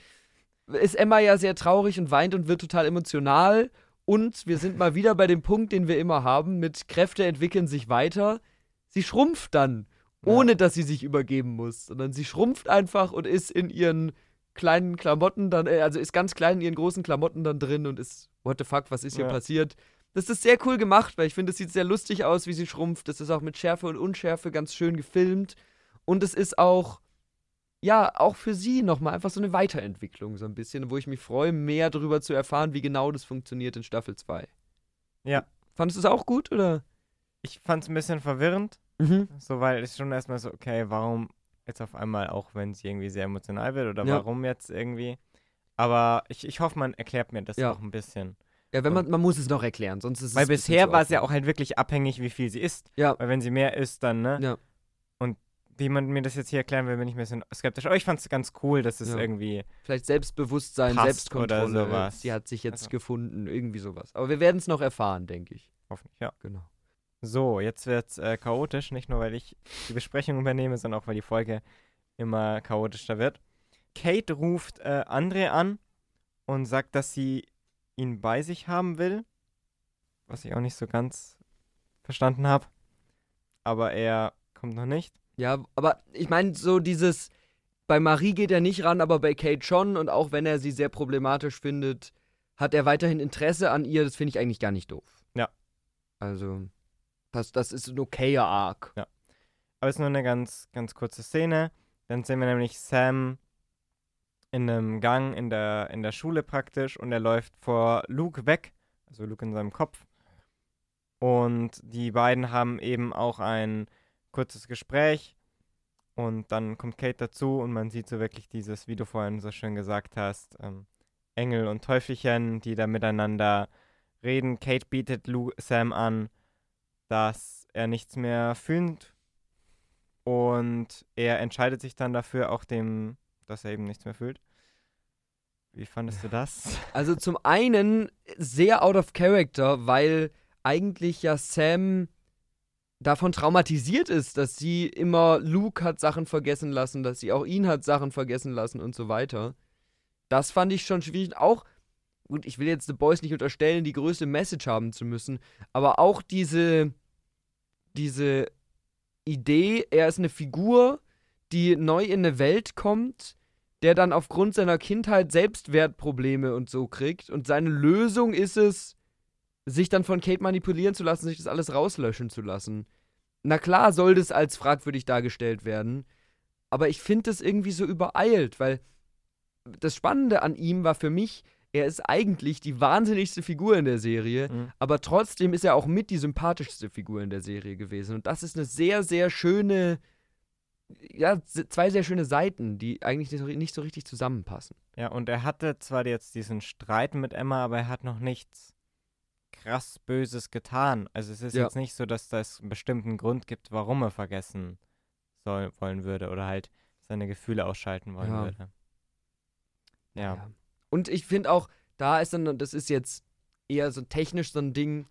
ist Emma ja sehr traurig und weint und wird total emotional. Und wir sind mal wieder bei dem Punkt, den wir immer haben, mit Kräfte entwickeln sich weiter. Sie schrumpft dann, Ja. ohne dass sie sich übergeben muss, sondern sie schrumpft einfach und ist in ihren kleinen Klamotten dann, äh, also ist ganz klein in ihren großen Klamotten dann drin und ist, what the fuck, was ist hier Ja. passiert? Das ist sehr cool gemacht, weil ich finde, es sieht sehr lustig aus, wie sie schrumpft. Das ist auch mit Schärfe und Unschärfe ganz schön gefilmt. Und es ist auch, ja, auch für sie nochmal einfach so eine Weiterentwicklung, so ein bisschen, wo ich mich freue, mehr darüber zu erfahren, wie genau das funktioniert in Staffel 2. Ja. Fandest du es auch gut, oder? ich fand es ein bisschen verwirrend, Mhm. so weil es schon erstmal so, okay, warum jetzt auf einmal, auch wenn sie irgendwie sehr emotional wird oder Ja. warum jetzt irgendwie. Aber ich, ich hoffe, man erklärt mir das Ja. auch ein bisschen. Ja, wenn man, man muss es noch erklären, sonst ist es Weil bisher war es ja auch halt wirklich abhängig, wie viel sie isst. Ja. Weil wenn sie mehr isst, dann, ne? Ja. Und wie man mir das jetzt hier erklären will, bin ich ein bisschen skeptisch. Aber ich fand es ganz cool, dass es Ja. irgendwie. Vielleicht Selbstbewusstsein, Selbstkontrolle. oder sowas. Sie hat sich jetzt Also. gefunden, irgendwie sowas. Aber wir werden es noch erfahren, denke ich. Hoffentlich, ja. Genau. So, jetzt wird's äh, chaotisch. Nicht nur, weil ich die Besprechung übernehme, sondern auch, weil die Folge immer chaotischer wird. Kate ruft äh, André an und sagt, dass sie ihn bei sich haben will. Was ich auch nicht so ganz verstanden habe. Aber er kommt noch nicht. Ja, aber ich meine, so dieses, bei Marie geht er nicht ran, aber bei Kate schon. Und auch wenn er sie sehr problematisch findet, hat er weiterhin Interesse an ihr. Das finde ich eigentlich gar nicht doof. Ja. Also, das, das ist ein okayer Arc. Aber es ist nur eine ganz, ganz kurze Szene. Dann sehen wir nämlich Sam in einem Gang in der, in der Schule praktisch und er läuft vor Luke weg, also Luke in seinem Kopf. Und die beiden haben eben auch ein kurzes Gespräch und dann kommt Kate dazu und man sieht so wirklich dieses, wie du vorhin so schön gesagt hast, ähm, Engel und Teufelchen, die da miteinander reden. Kate bietet Lu Sam an, dass er nichts mehr fühlt und er entscheidet sich dann dafür, auch dem, dass er eben nichts mehr fühlt. Wie fandest du das? Also zum einen sehr out of character, weil eigentlich ja Sam davon traumatisiert ist, dass sie immer Luke hat Sachen vergessen lassen, dass sie auch ihn hat Sachen vergessen lassen und so weiter. Das fand ich schon schwierig. Auch, gut, ich will jetzt The Boys nicht unterstellen, die größte Message haben zu müssen, aber auch diese, diese Idee, er ist eine Figur, die neu in eine Welt kommt, der dann aufgrund seiner Kindheit Selbstwertprobleme und so kriegt. Und seine Lösung ist es, sich dann von Kate manipulieren zu lassen, sich das alles rauslöschen zu lassen. Na klar soll das als fragwürdig dargestellt werden, aber ich finde das irgendwie so übereilt, weil das Spannende an ihm war für mich, er ist eigentlich die wahnsinnigste Figur in der Serie, Mhm. aber trotzdem ist er auch mit die sympathischste Figur in der Serie gewesen. Und das ist eine sehr, sehr schöne, ja, zwei sehr schöne Seiten, die eigentlich nicht so, nicht so richtig zusammenpassen. Ja, und er hatte zwar jetzt diesen Streit mit Emma, aber er hat noch nichts krass Böses getan. Also es ist Ja. jetzt nicht so, dass das einen bestimmten Grund gibt, warum er vergessen soll, wollen würde oder halt seine Gefühle ausschalten wollen Ja. würde. Ja. Und ich finde auch, da ist dann, das ist jetzt eher so technisch so ein Ding,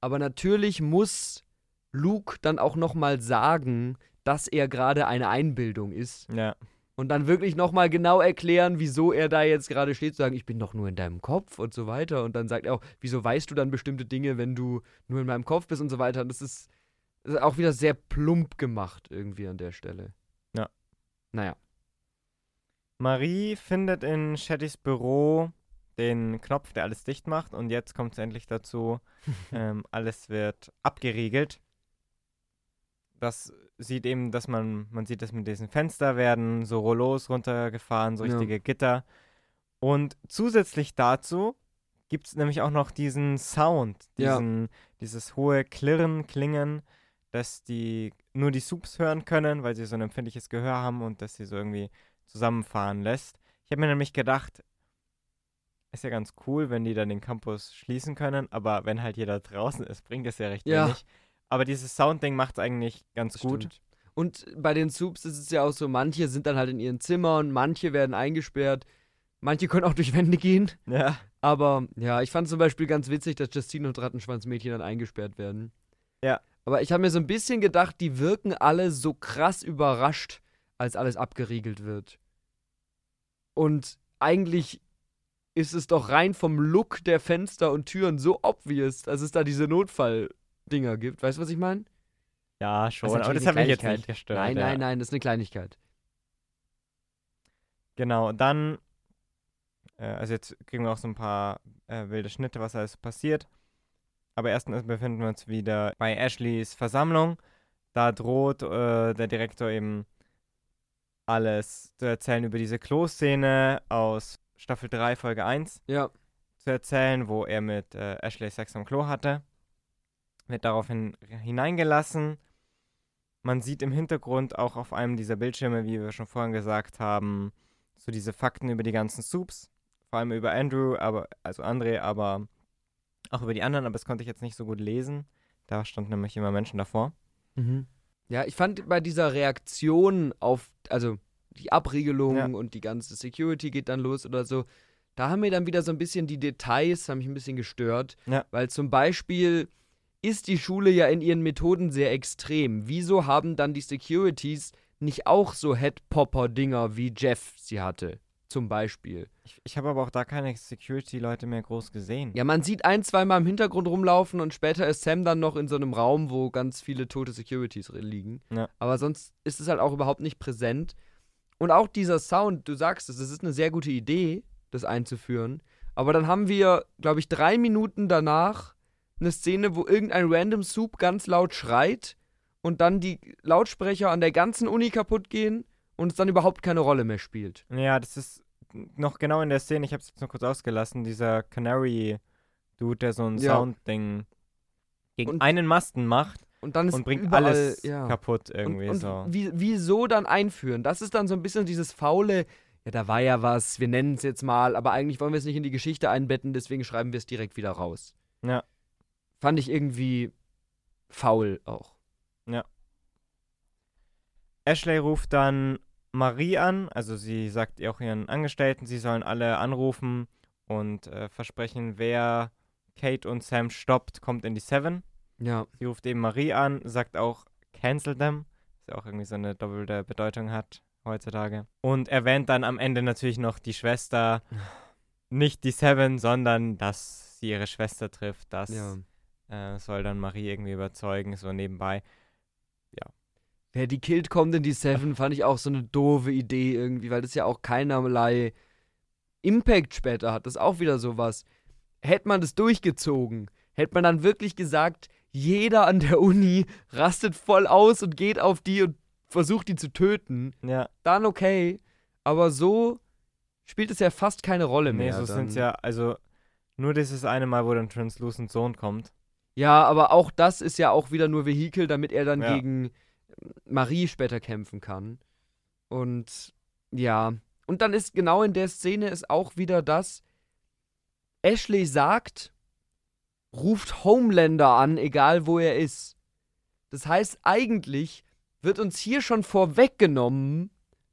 aber natürlich muss Luke dann auch nochmal sagen, dass er gerade eine Einbildung ist Ja. und dann wirklich nochmal genau erklären, wieso er da jetzt gerade steht, sagen, ich bin doch nur in deinem Kopf und so weiter. Und dann sagt er auch, wieso weißt du dann bestimmte Dinge, wenn du nur in meinem Kopf bist und so weiter. Und das ist, das ist auch wieder sehr plump gemacht irgendwie an der Stelle. Ja. Naja. Marie findet in Shattys Büro den Knopf, der alles dicht macht und jetzt kommt es endlich dazu, ähm, alles wird abgeriegelt. Das sieht eben, dass man, man sieht, dass mit diesen Fenster werden so Rollos runtergefahren, so Ja. richtige Gitter. Und zusätzlich dazu gibt es nämlich auch noch diesen Sound, Ja. diesen, dieses hohe Klirren, Klingen, dass die nur die Subs hören können, weil sie so ein empfindliches Gehör haben und dass sie so irgendwie zusammenfahren lässt. Ich habe mir nämlich gedacht, ist ja ganz cool, wenn die dann den Campus schließen können, aber wenn halt jeder draußen ist, bringt das ja recht Ja. wenig. Aber dieses Soundding macht es eigentlich ganz Das gut. stimmt. Und bei den Soups ist es ja auch so, manche sind dann halt in ihren Zimmern, manche werden eingesperrt, manche können auch durch Wände gehen. Ja. Aber ja, ich fand zum Beispiel ganz witzig, dass Justine und Rattenschwanzmädchen dann eingesperrt werden. Ja. Aber ich habe mir so ein bisschen gedacht, die wirken alle so krass überrascht, als alles abgeriegelt wird. Und eigentlich ist es doch rein vom Look der Fenster und Türen so obvious, dass es da diese Notfalldinger gibt. Weißt du, was ich meine? Ja, schon. Das aber das hat mich jetzt nicht gestört. nein, nein, nein, das ist eine Kleinigkeit. Genau, dann, äh, also jetzt kriegen wir auch so ein paar äh, wilde Schnitte, was alles passiert. Aber erstens befinden wir uns wieder bei Ashleys Versammlung. Da droht äh, der Direktor eben alles zu erzählen über diese Klo-Szene aus Staffel 3, Folge 1 Ja, zu erzählen, wo er mit äh, Ashley Sex am Klo hatte. Wird daraufhin hineingelassen. Man sieht im Hintergrund auch auf einem dieser Bildschirme, wie wir schon vorhin gesagt haben, so diese Fakten über die ganzen Soups. Vor allem über Andrew, aber, also André, aber auch über die anderen, aber das konnte ich jetzt nicht so gut lesen. Da standen nämlich immer Menschen davor. Mhm. Ja, ich fand bei dieser Reaktion auf, also die Abriegelung Ja. und die ganze Security geht dann los oder so, da haben mir dann wieder so ein bisschen die Details, haben mich ein bisschen gestört. Ja. Weil zum Beispiel ist die Schule ja in ihren Methoden sehr extrem. Wieso haben dann die Securities nicht auch so Head-Popper-Dinger wie Jeff sie hatte? Zum Beispiel. Ich, ich habe aber auch da keine Security-Leute mehr groß gesehen. Ja, man sieht ein, zweimal im Hintergrund rumlaufen und später ist Sam dann noch in so einem Raum, wo ganz viele tote Securities drin liegen. Ja. Aber sonst ist es halt auch überhaupt nicht präsent. Und auch dieser Sound, du sagst es, es ist eine sehr gute Idee, das einzuführen. Aber dann haben wir, glaube ich, drei Minuten danach eine Szene, wo irgendein random Soup ganz laut schreit und dann die Lautsprecher an der ganzen Uni kaputt gehen und es dann überhaupt keine Rolle mehr spielt. Ja, das ist noch genau in der Szene, ich habe es jetzt nur kurz ausgelassen, dieser Canary-Dude, der so ein Ja. Sound-Ding gegen Und- einen Masten macht Und dann ist und bringt überall, alles ja. kaputt irgendwie und, und so. Wie, wieso dann einführen? Das ist dann so ein bisschen dieses faule, ja, da war ja was, wir nennen es jetzt mal, aber eigentlich wollen wir es nicht in die Geschichte einbetten, deswegen schreiben wir es direkt wieder raus. Ja. Fand ich irgendwie faul auch. Ashley ruft dann Marie an, also sie sagt ihr auch ihren Angestellten, sie sollen alle anrufen und äh, versprechen, wer Kate und Sam stoppt, kommt in die Seven. Ja. Sie ruft eben Marie an, sagt auch cancel them, was ja auch irgendwie so eine doppelte Bedeutung hat heutzutage. Und erwähnt dann am Ende natürlich noch die Schwester, nicht die Seven, sondern dass sie ihre Schwester trifft. Das ja. äh, soll dann Marie irgendwie überzeugen, so nebenbei. Wer die killt, kommt in die Seven, fand ich auch so eine doofe Idee irgendwie, weil das ja auch keinerlei Impact später hat. Das ist auch wieder sowas. Hätte man das durchgezogen, hätte man dann wirklich gesagt, jeder an der Uni rastet voll aus und geht auf die und versucht die zu töten, Ja, dann okay. Aber so spielt es ja fast keine Rolle nee, mehr. so dann. sind es ja, also nur dieses eine Mal, wo dann Translucent Sohn kommt. Ja, aber auch das ist ja auch wieder nur Vehikel, damit er dann Ja. gegen Marie später kämpfen kann. Und ja, und dann ist genau in der Szene ist auch wieder das, Ashley sagt, ruft Homelander an, egal wo er ist. Das heißt, eigentlich wird uns hier schon vorweggenommen,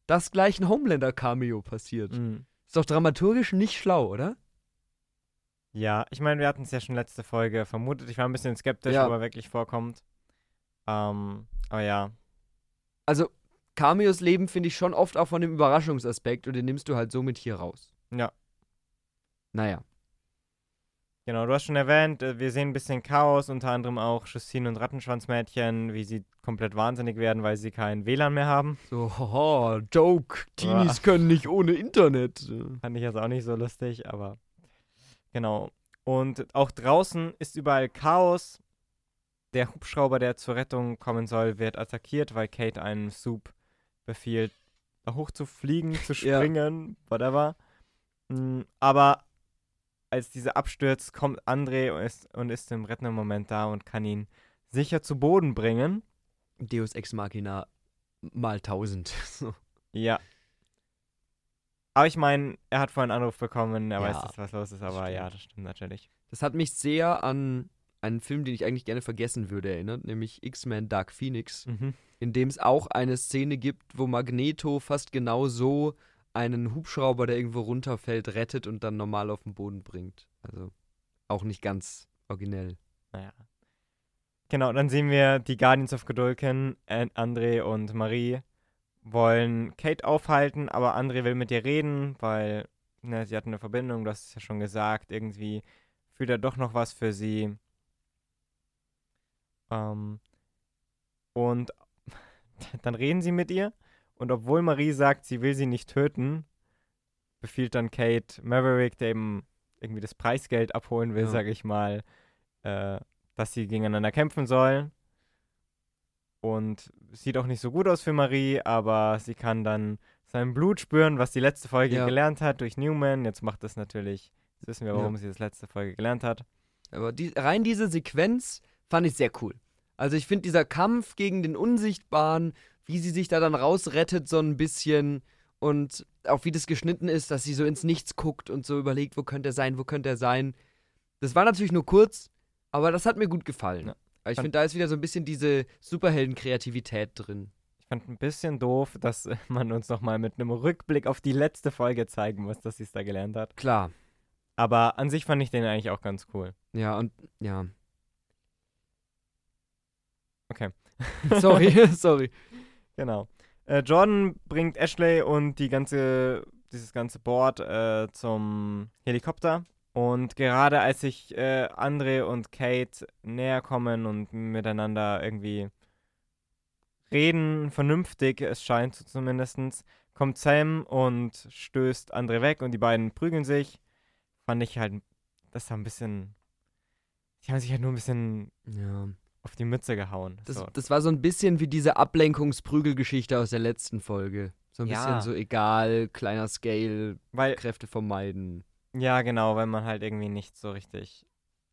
dass gleich ein Homelander-Cameo passiert. Mhm. Ist doch dramaturgisch nicht schlau, oder? Ja, ich meine, wir hatten es ja schon letzte Folge vermutet. Ich war ein bisschen skeptisch, Ja. ob er wirklich vorkommt. Ähm, aber ja. also Cameos leben, finde ich, schon oft auch von dem Überraschungsaspekt und den nimmst du halt somit hier raus. Ja. Naja. Genau, du hast schon erwähnt, äh, wir sehen ein bisschen Chaos, unter anderem auch Justine und Rattenschwanzmädchen, wie sie komplett wahnsinnig werden, weil sie kein WLAN mehr haben. So, haha, Joke. Teenies Ah. können nicht ohne Internet. Fand ich jetzt auch nicht so lustig, aber genau. Und auch draußen ist überall Chaos. Der Hubschrauber, der zur Rettung kommen soll, wird attackiert, weil Kate einem Soup befiehlt, da hoch zu fliegen, zu Ja. springen, whatever. Mm, Aber als dieser abstürzt, kommt André und ist, und ist im rettenden Moment da und kann ihn sicher zu Boden bringen. Deus Ex Machina mal 1000. So. Ja. Aber ich meine, er hat vorhin einen Anruf bekommen, er Ja, weiß, dass was los ist, aber ja, das stimmt natürlich. Das hat mich sehr an einen Film, den ich eigentlich gerne vergessen würde, erinnert, nämlich X-Men Dark Phoenix, Mhm. in dem es auch eine Szene gibt, wo Magneto fast genau so einen Hubschrauber, der irgendwo runterfällt, rettet und dann normal auf den Boden bringt. Also auch nicht ganz originell. Naja. Genau, dann sehen wir die Guardians of Godolkin, An- André und Marie wollen Kate aufhalten, aber André will mit ihr reden, weil ne, sie hatten eine Verbindung, du hast es ja schon gesagt, irgendwie fühlt er doch noch was für sie. Ähm, und dann reden sie mit ihr und obwohl Marie sagt, sie will sie nicht töten, befiehlt dann Kate Maverick, der eben irgendwie das Preisgeld abholen will, Ja. sage ich mal, äh, dass sie gegeneinander kämpfen sollen. Und sieht auch nicht so gut aus für Marie, aber sie kann dann sein Blut spüren, was die letzte Folge Ja. gelernt hat durch Newman. Jetzt macht das natürlich, jetzt wissen wir, Ja. warum sie das letzte Folge gelernt hat. Aber die, rein diese Sequenz fand ich sehr cool. Also ich finde dieser Kampf gegen den Unsichtbaren, wie sie sich da dann rausrettet so ein bisschen und auch wie das geschnitten ist, dass sie so ins Nichts guckt und so überlegt, wo könnte er sein, wo könnte er sein. Das war natürlich nur kurz, aber das hat mir gut gefallen. Ja. Ich finde, da ist wieder so ein bisschen diese Superhelden-Kreativität drin. Ich fand ein bisschen doof, dass man uns nochmal mit einem Rückblick auf die letzte Folge zeigen muss, dass sie es da gelernt hat. Klar. Aber an sich fand ich den eigentlich auch ganz cool. Ja, und ja. Okay. sorry, sorry. Genau. Äh, Jordan bringt Ashley und die ganze, dieses ganze Board äh, zum Helikopter. Und gerade als sich äh, Andre und Kate näher kommen und miteinander irgendwie reden, vernünftig, es scheint so zumindest, kommt Sam und stößt Andre weg und die beiden prügeln sich. Fand ich halt, das war ein bisschen. Die haben sich halt nur ein bisschen Ja. Auf die Mütze gehauen. Das, so. das war so ein bisschen wie diese Ablenkungsprügelgeschichte aus der letzten Folge. So ein Ja. bisschen so egal, kleiner Scale, Weil Kräfte vermeiden. Ja, genau, weil man halt irgendwie nicht so richtig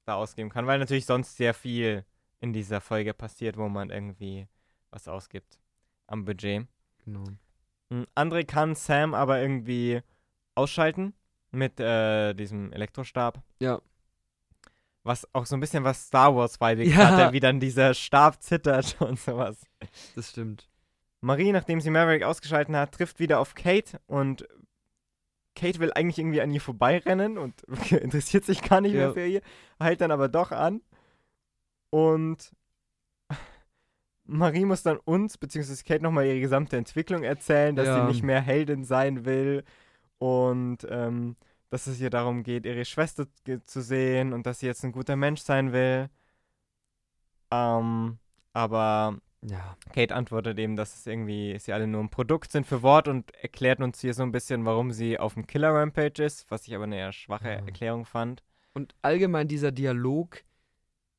da ausgeben kann, weil natürlich sonst sehr viel in dieser Folge passiert, wo man irgendwie was ausgibt am Budget. Genau. Hm, André kann Sam aber irgendwie ausschalten mit äh, diesem Elektrostab. Ja. Was auch so ein bisschen was Star Wars Vibe Ja. hatte, wie dann dieser Stab zittert und sowas. Das stimmt. Marie, nachdem sie Maverick ausgeschalten hat, trifft wieder auf Kate und Kate will eigentlich irgendwie an ihr vorbeirennen und interessiert sich gar nicht Ja. mehr für ihr, hält dann aber doch an. Und Marie muss dann uns, beziehungsweise Kate, nochmal ihre gesamte Entwicklung erzählen, dass Ja. sie nicht mehr Heldin sein will und ähm, dass es ihr darum geht, ihre Schwester zu sehen und dass sie jetzt ein guter Mensch sein will. Ähm, aber Ja. Kate antwortet eben, dass es irgendwie, sie alle nur ein Produkt sind für Wort und erklärt uns hier so ein bisschen, warum sie auf dem Killer Rampage ist, was ich aber eine eher schwache Ja. Erklärung fand. Und allgemein dieser Dialog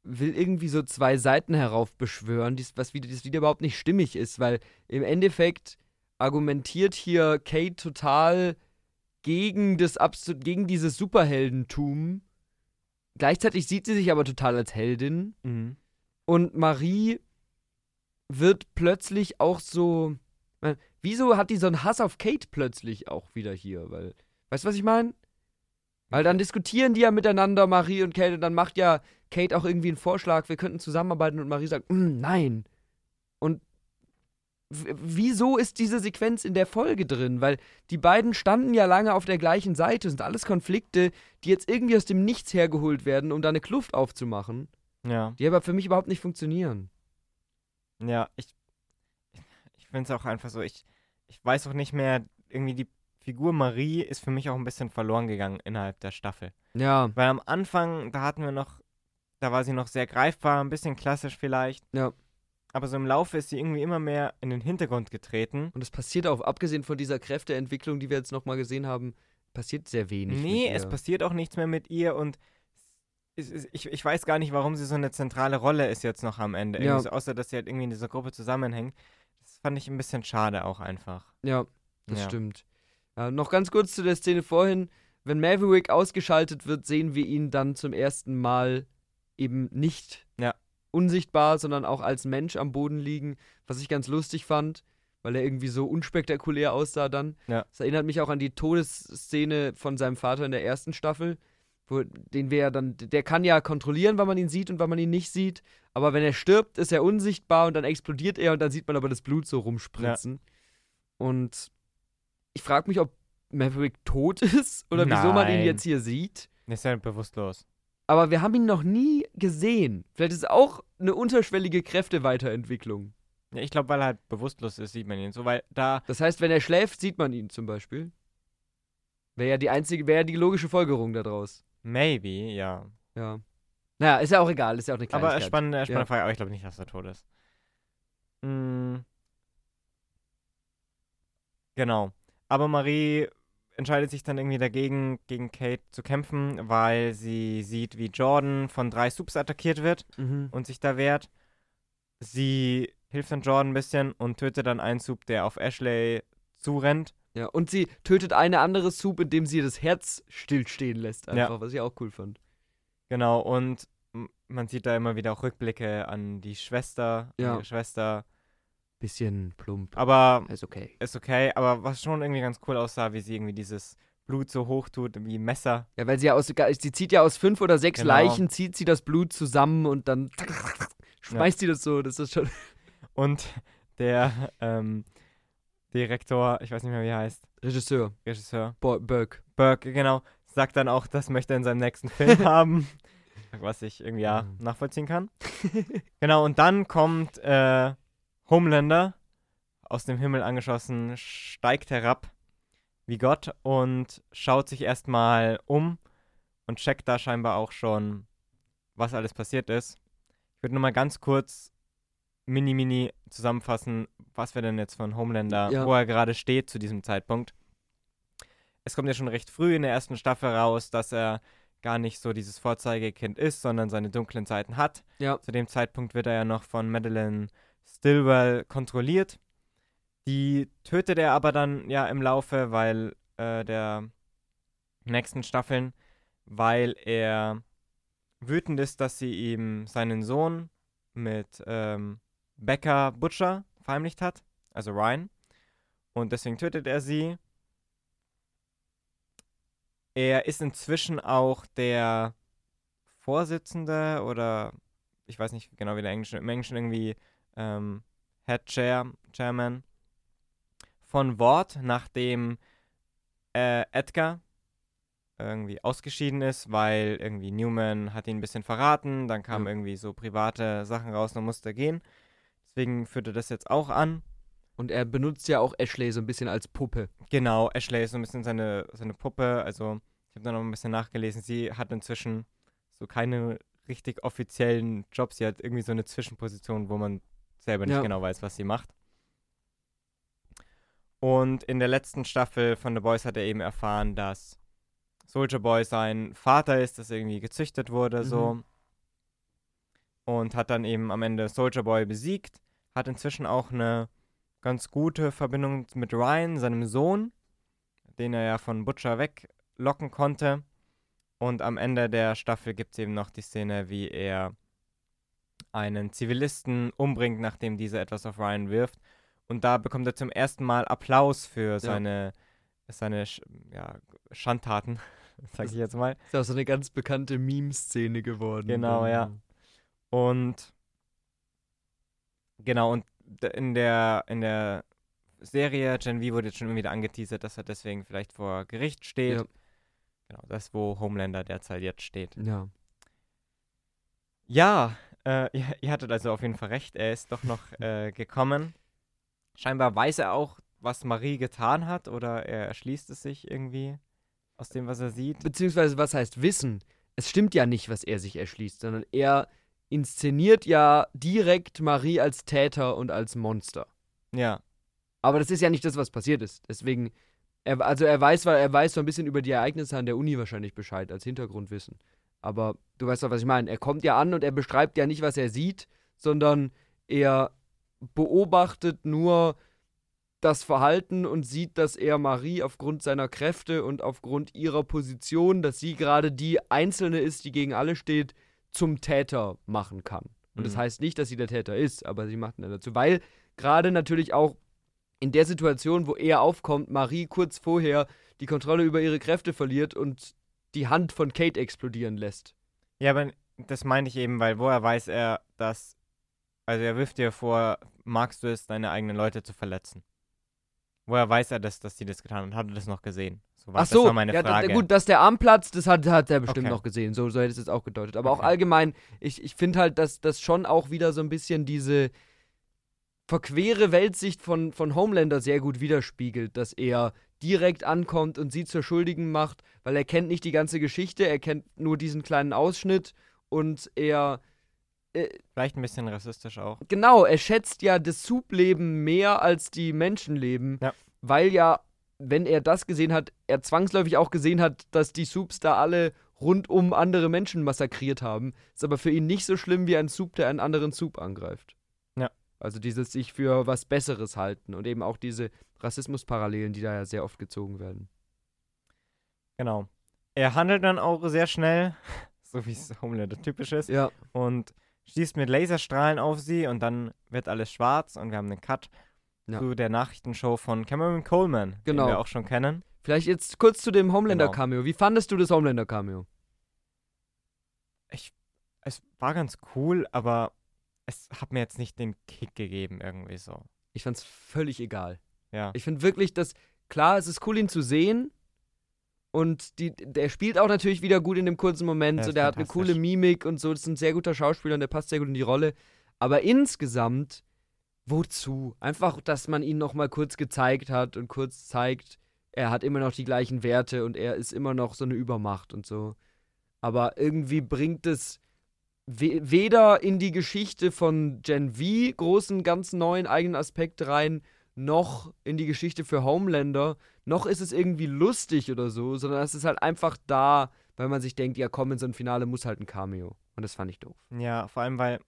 will irgendwie so zwei Seiten heraufbeschwören, dies, was wieder, das wieder überhaupt nicht stimmig ist, weil im Endeffekt argumentiert hier Kate total gegen das absolut gegen dieses Superheldentum. Gleichzeitig sieht sie sich aber total als Heldin. Und Marie wird plötzlich auch so. Man, wieso hat die so einen Hass auf Kate plötzlich auch wieder hier? Weil, weißt du, was ich meine? Weil dann diskutieren die ja miteinander, Marie und Kate, und dann macht ja Kate auch irgendwie einen Vorschlag, wir könnten zusammenarbeiten und Marie sagt, "Mm, nein. Und wieso ist diese Sequenz in der Folge drin? Weil die beiden standen ja lange auf der gleichen Seite, sind alles Konflikte, die jetzt irgendwie aus dem Nichts hergeholt werden, um da eine Kluft aufzumachen, Ja, die aber für mich überhaupt nicht funktionieren. ja, ich, ich finde es auch einfach so, ich, ich weiß auch nicht mehr, irgendwie die Figur Marie ist für mich auch ein bisschen verloren gegangen innerhalb der Staffel. Ja, Weil am Anfang, da hatten wir noch, da war sie noch sehr greifbar, ein bisschen klassisch vielleicht. Ja. Aber so im Laufe ist sie irgendwie immer mehr in den Hintergrund getreten. und es passiert auch, abgesehen von dieser Kräfteentwicklung, die wir jetzt nochmal gesehen haben, passiert sehr wenig. Nee, es passiert auch nichts mehr mit ihr und ich, ich, weiß gar nicht, warum sie so eine zentrale Rolle ist jetzt noch am Ende. Ja. So, außer, dass sie halt irgendwie in dieser Gruppe zusammenhängt. Das fand ich ein bisschen schade auch einfach. Ja, das Ja. stimmt. Ja, noch ganz kurz zu der Szene vorhin. Wenn Maverick ausgeschaltet wird, sehen wir ihn dann zum ersten Mal eben nicht Ja. Unsichtbar, sondern auch als Mensch am Boden liegen, was ich ganz lustig fand, weil er irgendwie so unspektakulär aussah dann. Ja. Das erinnert mich auch an die Todesszene von seinem Vater in der ersten Staffel, wo, den wir ja dann, der kann ja kontrollieren, wann man ihn sieht und wann man ihn nicht sieht, aber wenn er stirbt, ist er unsichtbar und dann explodiert er und dann sieht man aber das Blut so rumspritzen. Und ich frage mich, ob Maverick tot ist oder wieso man ihn Nein. jetzt hier sieht. Ist ja bewusstlos. Aber wir haben ihn noch nie gesehen. Vielleicht ist es auch eine unterschwellige Kräfteweiterentwicklung. Ja, ich glaube, weil er halt bewusstlos ist, sieht man ihn so, weil da. Das heißt, wenn er schläft, sieht man ihn zum Beispiel. Wäre ja die einzige, wäre ja die logische Folgerung daraus. Maybe, ja. Ja. Naja, ist ja auch egal, ist ja auch eine Aber Kleinigkeit. spannende, spannende Ja. Frage, aber ich glaube nicht, dass er tot ist. Mm. Genau. Aber Marie entscheidet sich dann irgendwie dagegen, gegen Kate zu kämpfen, weil sie sieht, wie Jordan von drei Subs attackiert wird Mhm. und sich da wehrt. Sie hilft dann Jordan ein bisschen und tötet dann einen Sub, der auf Ashley zurennt. Ja, und sie tötet eine andere Soup, indem sie ihr das Herz stillstehen lässt, Ja. einfach, was ich auch cool fand. Genau, und man sieht da immer wieder auch Rückblicke an die Schwester, Ja. ihre Schwester. Bisschen plump. Aber Ist okay. ist okay, aber was schon irgendwie ganz cool aussah, wie sie irgendwie dieses Blut so hoch tut, wie Messer. Ja, weil sie ja aus, sie zieht ja aus fünf oder sechs Genau. Leichen, zieht sie das Blut zusammen und dann schmeißt sie das so. Das ist schon Und der ähm, Direktor, ich weiß nicht mehr, wie er heißt, Regisseur, Regisseur, Bo Burke. Burke, genau, sagt dann auch, das möchte er in seinem nächsten Film haben. Was ich irgendwie ja Mhm. nachvollziehen kann. Genau, und dann kommt äh, Homelander, aus dem Himmel angeschossen, steigt herab wie Gott und schaut sich erstmal um und checkt da scheinbar auch schon, was alles passiert ist. Ich würde nur mal ganz kurz mini, mini zusammenfassen, was wir denn jetzt von Homelander, Ja. wo er gerade steht zu diesem Zeitpunkt. Es kommt ja schon recht früh in der ersten Staffel raus, dass er gar nicht so dieses Vorzeigekind ist, sondern seine dunklen Seiten hat. Ja. Zu dem Zeitpunkt wird er ja noch von Madeleine Stilwell kontrolliert. Die tötet er aber dann ja im Laufe, weil äh, der nächsten Staffeln, weil er wütend ist, dass sie ihm seinen Sohn mit ähm, Becca Butcher verheimlicht hat, also Ryan. Und deswegen tötet er sie. Er ist inzwischen auch der Vorsitzende oder ich weiß nicht genau, wie der Englische, im Englischen irgendwie ähm, Head Chair, Chairman von Wort, nachdem äh, Edgar irgendwie ausgeschieden ist, weil irgendwie Newman hat ihn ein bisschen verraten, dann kamen Ja. irgendwie so private Sachen raus und musste gehen. Deswegen führt er das jetzt auch an. Und er benutzt ja auch Ashley so ein bisschen als Puppe. Genau, Ashley ist so ein bisschen seine, seine Puppe. Also, ich habe da noch ein bisschen nachgelesen. Sie hat inzwischen so keine richtig offiziellen Jobs. Sie hat irgendwie so eine Zwischenposition, wo man selber nicht Ja. genau weiß, was sie macht. Und in der letzten Staffel von The Boys hat er eben erfahren, dass Soldier Boy sein Vater ist, dass er irgendwie gezüchtet wurde, so. Und hat dann eben am Ende Soldier Boy besiegt. Hat inzwischen auch eine ganz gute Verbindung mit Ryan, seinem Sohn, den er ja von Butcher weglocken konnte. Und am Ende der Staffel gibt es eben noch die Szene, wie er einen Zivilisten umbringt, nachdem dieser etwas auf Ryan wirft. Und da bekommt er zum ersten Mal Applaus für seine, seine Sch ja, Schandtaten, sag ich jetzt mal. Ist ja auch so eine ganz bekannte Meme-Szene geworden. Genau, dann. ja. Und genau, und in der, in der Serie Gen V wurde jetzt schon wieder angeteasert, dass er deswegen vielleicht vor Gericht steht. Ja. Genau, das, wo Homelander derzeit jetzt steht. Ja. Ja, äh, ihr, ihr hattet also auf jeden Fall recht, er ist doch noch äh, gekommen. Scheinbar weiß er auch, was Marie getan hat, oder er erschließt es sich irgendwie aus dem, was er sieht. Beziehungsweise, was heißt Wissen? Es stimmt ja nicht, was er sich erschließt, sondern er inszeniert ja direkt Marie als Täter und als Monster. Ja, Aber das ist ja nicht das, was passiert ist. Deswegen, er, also er weiß, weil er weiß so ein bisschen über die Ereignisse an der Uni wahrscheinlich Bescheid als Hintergrundwissen. Aber du weißt doch, was ich meine. Er kommt ja an und er beschreibt ja nicht, was er sieht, sondern er beobachtet nur das Verhalten und sieht, dass er Marie aufgrund seiner Kräfte und aufgrund ihrer Position, dass sie gerade die Einzelne ist, die gegen alle steht, zum Täter machen kann. Und das Mhm. heißt nicht, dass sie der Täter ist, aber sie macht ihn dazu. Weil gerade natürlich auch in der Situation, wo er aufkommt, Marie kurz vorher die Kontrolle über ihre Kräfte verliert und die Hand von Kate explodieren lässt. Ja, aber das meine ich eben, weil woher weiß er, dass. Also er wirft dir vor, magst du es, deine eigenen Leute zu verletzen? Woher weiß er das, dass sie das getan hat? Hat er das noch gesehen? So, Ach das so, war meine ja, da- Frage. gut, dass der Arm platzt, das hat, hat er bestimmt Okay. noch gesehen. So, so hätte es jetzt auch gedeutet. Aber auch Okay. allgemein, ich, ich finde halt, dass das schon auch wieder so ein bisschen diese verquere Weltsicht von, von Homelander sehr gut widerspiegelt, dass er direkt ankommt und sie zur Schuldigen macht, weil er kennt nicht die ganze Geschichte, er kennt nur diesen kleinen Ausschnitt und er Vielleicht ein bisschen rassistisch auch. Genau, er schätzt ja das Subleben mehr als die Menschenleben, Ja. weil ja, wenn er das gesehen hat, er zwangsläufig auch gesehen hat, dass die Subs da alle rundum andere Menschen massakriert haben. Ist aber für ihn nicht so schlimm wie ein Sub, der einen anderen Sub angreift. Also dieses sich für was Besseres halten und eben auch diese Rassismusparallelen, die da ja sehr oft gezogen werden. Genau. Er handelt dann auch sehr schnell, so wie es Homelander typisch ist, Ja, und schießt mit Laserstrahlen auf sie und dann wird alles schwarz und wir haben einen Cut Ja. zu der Nachrichtenshow von Cameron Coleman, Genau. den wir auch schon kennen. vielleicht jetzt kurz zu dem Genau. Homelander-Cameo. Wie fandest du das Homelander-Cameo? Es war ganz cool, aber es hat mir jetzt nicht den Kick gegeben irgendwie so. Ich fand's völlig egal. Ja. Ich finde wirklich, dass, klar, es ist cool, ihn zu sehen. Und die, der spielt auch natürlich wieder gut in dem kurzen Moment. Der so, der hat eine coole Mimik und so. Das ist ein sehr guter Schauspieler und der passt sehr gut in die Rolle. Aber insgesamt, wozu? Einfach, dass man ihn noch mal kurz gezeigt hat und kurz zeigt, er hat immer noch die gleichen Werte und er ist immer noch so eine Übermacht und so. Aber irgendwie bringt es we weder in die Geschichte von Gen V großen, ganz neuen eigenen Aspekt rein, noch in die Geschichte für Homelander, noch ist es irgendwie lustig oder so, sondern es ist halt einfach da, weil man sich denkt, ja komm, in so ein Finale muss halt ein Cameo. Und das fand ich doof. Ja, vor allem, weil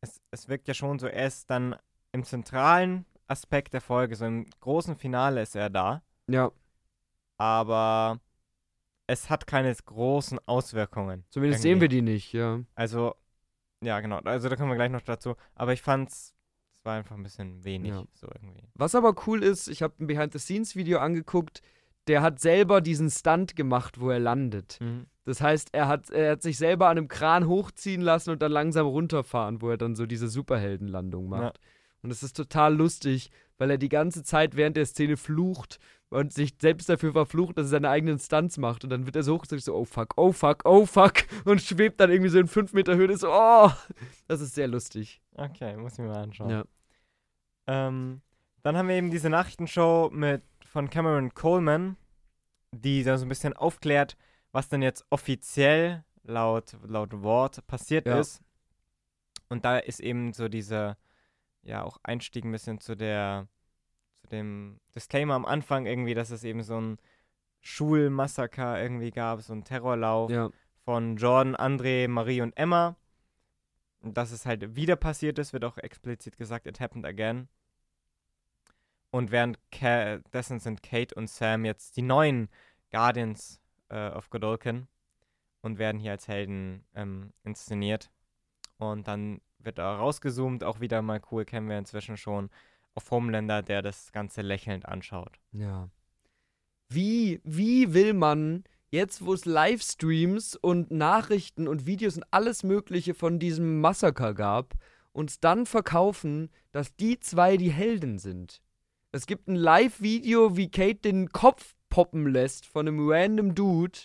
es, es wirkt ja schon so, er ist dann im zentralen Aspekt der Folge, so im großen Finale ist er da, Ja, aber es hat keine großen Auswirkungen. zumindest Irgendwie. sehen wir die nicht, ja. Also, ja, genau, also da kommen wir gleich noch dazu. Aber ich fand's, es war einfach ein bisschen wenig, Ja. so irgendwie. Was aber cool ist, ich habe ein Behind-the-Scenes-Video angeguckt, der hat selber diesen Stunt gemacht, wo er landet. Das heißt, er hat, er hat sich selber an einem Kran hochziehen lassen und dann langsam runterfahren, wo er dann so diese Superheldenlandung macht. Und es ist total lustig, weil er die ganze Zeit während der Szene flucht und sich selbst dafür verflucht, dass er seine eigenen Stunts macht. Und dann wird er so hochgezogen, so, oh fuck, oh fuck, oh fuck. Und schwebt dann irgendwie so in 5 Meter Höhe. So, oh, das ist sehr lustig. Okay, muss ich mir mal anschauen. Ja. Ähm, dann haben wir eben diese Nachrichtenshow mit von Cameron Coleman, die da so ein bisschen aufklärt, was denn jetzt offiziell laut, laut Wort passiert Ja. ist. Und da ist eben so dieser, ja, auch Einstieg ein bisschen zu der, zu dem Disclaimer am Anfang irgendwie, dass es eben so ein Schulmassaker irgendwie gab, so ein Terrorlauf Ja, von Jordan, André, Marie und Emma. Und dass es halt wieder passiert ist, wird auch explizit gesagt, it happened again. Und währenddessen sind Kate und Sam jetzt die neuen Guardians äh, of Godolkin und werden hier als Helden ähm, inszeniert. Und dann wird da rausgezoomt, auch wieder mal cool, kennen wir inzwischen schon, auf Homelander, der das Ganze lächelnd anschaut. ja. Wie, wie will man jetzt, wo es Livestreams und Nachrichten und Videos und alles Mögliche von diesem Massaker gab, uns dann verkaufen, dass die zwei die Helden sind? Es gibt ein Live-Video, wie Kate den Kopf poppen lässt von einem random Dude.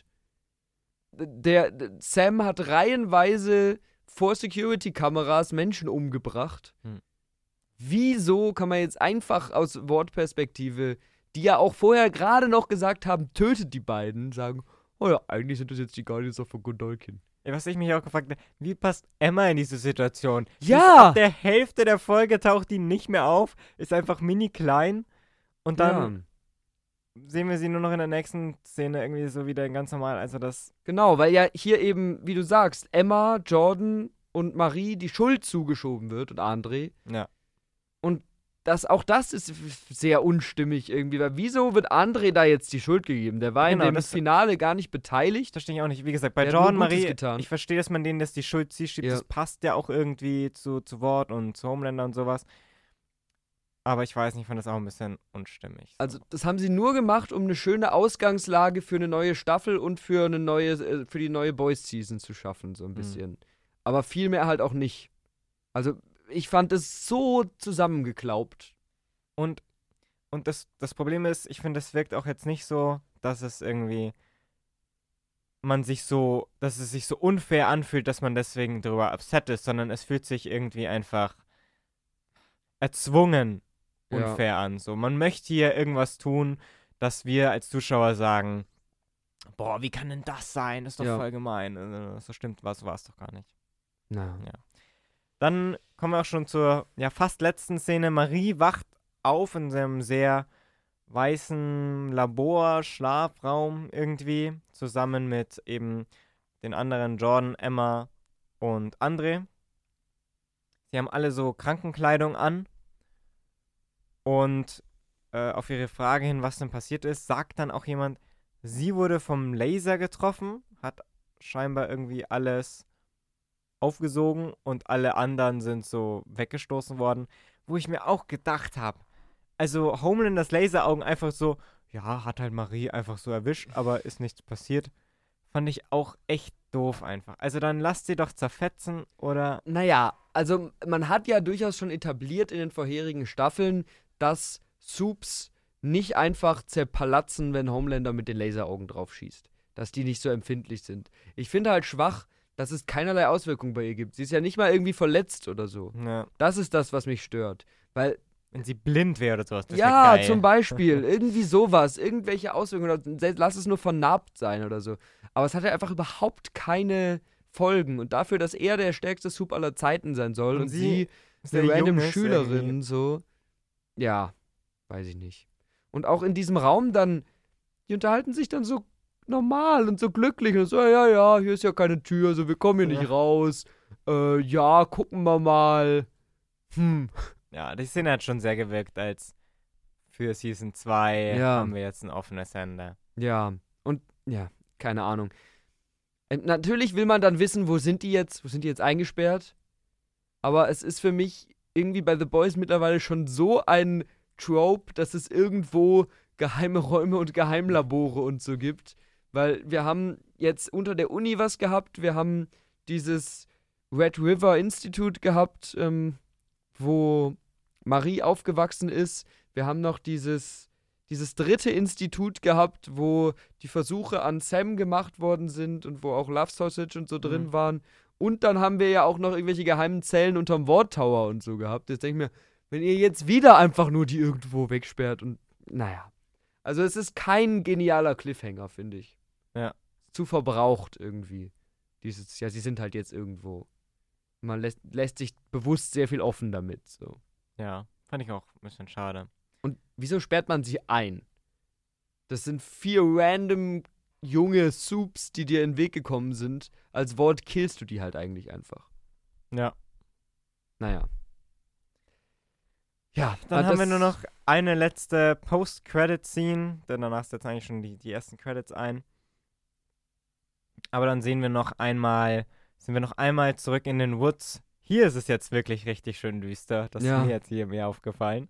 Der, der Sam hat reihenweise vor Security-Kameras Menschen umgebracht. Hm. Wieso kann man jetzt einfach aus Wortperspektive, die ja auch vorher gerade noch gesagt haben, tötet die beiden, sagen, oh ja, eigentlich sind das jetzt die Guardians of Godolkin. Ja, Was ich mich auch gefragt habe, wie passt Emma in diese Situation? Ja! Ab der Hälfte der Folge taucht die nicht mehr auf, ist einfach mini klein und dann sehen wir sie nur noch in der nächsten Szene irgendwie so wieder ganz normal. Also das. Genau, weil ja hier eben, wie du sagst, Emma, Jordan und Marie die Schuld zugeschoben wird und André. Ja. Und das, auch das ist sehr unstimmig irgendwie, weil wieso wird André da jetzt die Schuld gegeben? Der war Genau, in dem Finale gar nicht beteiligt. Verstehe ich auch nicht. Wie gesagt, bei Jordan, Marie, getan. ich verstehe, dass man denen das die Schuld zuschiebt. Ja. Das passt ja auch irgendwie zu, zu Wort und zu Homelander und sowas. Aber ich weiß nicht, ich fand das auch ein bisschen unstimmig. Also, das haben sie nur gemacht, um eine schöne Ausgangslage für eine neue Staffel und für eine neue, äh, für die neue Boys Season zu schaffen, so ein bisschen. Aber viel mehr halt auch nicht. Also, ich fand es so zusammengeklaubt. Und, und das, das Problem ist, ich finde, es wirkt auch jetzt nicht so, dass es irgendwie man sich so, dass es sich so unfair anfühlt, dass man deswegen darüber upset ist, sondern es fühlt sich irgendwie einfach erzwungen Ja. unfair an. So, man möchte hier irgendwas tun, dass wir als Zuschauer sagen, boah, wie kann denn das sein? Das ist doch Ja. voll gemein. Äh, So stimmt was, war es doch gar nicht. Na. Dann kommen wir auch schon zur ja, fast letzten Szene. Marie wacht auf in seinem sehr weißen Labor, Schlafraum irgendwie, zusammen mit eben den anderen Jordan, Emma und André. Sie haben alle so Krankenkleidung an und äh, auf ihre Frage hin, was denn passiert ist, sagt dann auch jemand, sie wurde vom Laser getroffen, hat scheinbar irgendwie alles aufgesogen und alle anderen sind so weggestoßen worden, wo ich mir auch gedacht habe, also Homelanders Laseraugen einfach so, ja, hat halt Marie einfach so erwischt, aber ist nichts passiert, fand ich auch echt doof einfach. Also dann lasst sie doch zerfetzen oder Naja, also man hat ja durchaus schon etabliert in den vorherigen Staffeln, dass Soups nicht einfach zerpalatzen, wenn Homelander mit den Laseraugen drauf schießt. Dass die nicht so empfindlich sind. Ich finde halt schwach, dass es keinerlei Auswirkungen bei ihr gibt. Sie ist ja nicht mal irgendwie verletzt oder so. ja, Das ist das, was mich stört. Weil, wenn sie blind wäre oder sowas. Das ja, geil. zum Beispiel, irgendwie sowas, irgendwelche Auswirkungen, lass es nur vernarbt sein oder so. Aber es hat ja einfach überhaupt keine Folgen. Und dafür, dass er der stärkste Soup aller Zeiten sein soll Und und, sie sie eine random Schülerin, irgendwie. so. Ja, weiß ich nicht. Und auch in diesem Raum dann, die unterhalten sich dann so normal und so glücklich und so, ja, ja, hier ist ja keine Tür, so wir kommen hier nicht Ja. raus. Äh, ja, gucken wir mal. Hm. Ja, die Szene hat schon sehr gewirkt, als für Season 2 Ja. haben wir jetzt ein offenes Ende. Ja, und ja, keine Ahnung. Ähm, natürlich will man dann wissen, wo sind die jetzt, wo sind die jetzt eingesperrt? Aber es ist für mich irgendwie bei The Boys mittlerweile schon so ein Trope, dass es irgendwo geheime Räume und Geheimlabore und so gibt. Weil wir haben jetzt unter der Uni was gehabt, wir haben dieses Red River Institute gehabt, ähm, wo Marie aufgewachsen ist. Wir haben noch dieses, dieses dritte Institut gehabt, wo die Versuche an Sam gemacht worden sind und wo auch Love Sausage und so drin Mhm. waren. Und dann haben wir ja auch noch irgendwelche geheimen Zellen unterm Ward Tower und so gehabt. Jetzt denke ich mir, wenn ihr jetzt wieder einfach nur die irgendwo wegsperrt und naja. Also es ist kein genialer Cliffhanger, finde ich. Ja. Zu verbraucht irgendwie. Dieses, ja, sie sind halt jetzt irgendwo. Man lässt, lässt sich bewusst sehr viel offen damit. So. Ja, fand ich auch ein bisschen schade. Und wieso sperrt man sie ein? Das sind vier random junge Soups, die dir in den Weg gekommen sind. Als Wort killst du die halt eigentlich einfach. Ja. Naja. Ja, Dann haben wir nur noch eine letzte Post-Credit-Scene, denn danach setzen eigentlich schon die, die ersten Credits ein. Aber dann sehen wir noch einmal, sind wir noch einmal zurück in den Woods. Hier ist es jetzt wirklich richtig schön düster. Das Ja. ist mir jetzt hier mehr aufgefallen.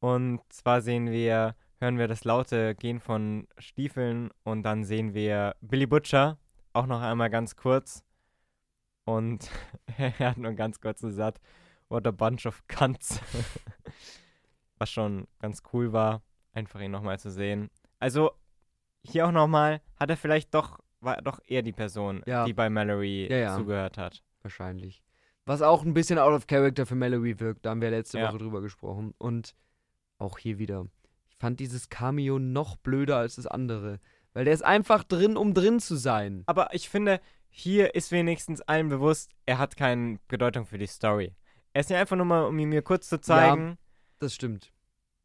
Und zwar sehen wir, hören wir das laute Gehen von Stiefeln und dann sehen wir Billy Butcher, auch noch einmal ganz kurz. Und er hat nur ganz kurz gesagt, what a bunch of cunts. Was schon ganz cool war, einfach ihn nochmal zu sehen. Also, hier auch nochmal, hat er vielleicht doch, war doch eher die Person, Ja. die bei Mallory Ja, ja. zugehört hat. Wahrscheinlich. Was auch ein bisschen out of character für Mallory wirkt. Da haben wir letzte. Woche drüber gesprochen. Und auch hier wieder. Fand dieses Cameo noch blöder als das andere. Weil der ist einfach drin, um drin zu sein. Aber ich finde, hier ist wenigstens allen bewusst, er hat keine Bedeutung für die Story. Er ist ja einfach nur mal, um ihn mir kurz zu zeigen. Das stimmt.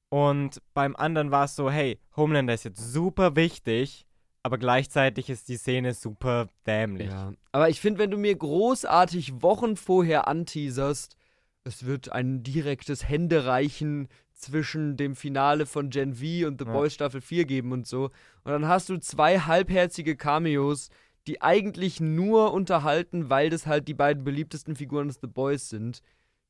Und beim anderen war es so, hey, Homelander ist jetzt super wichtig, aber gleichzeitig ist die Szene super dämlich. Ja. Aber ich finde, wenn du mir großartig Wochen vorher anteaserst, es wird ein direktes Händereichen zwischen dem Finale von Gen V und The Ja. Boys Staffel 4 geben und so. Und dann hast du zwei halbherzige Cameos, die eigentlich nur unterhalten, weil das halt die beiden beliebtesten Figuren des The Boys sind.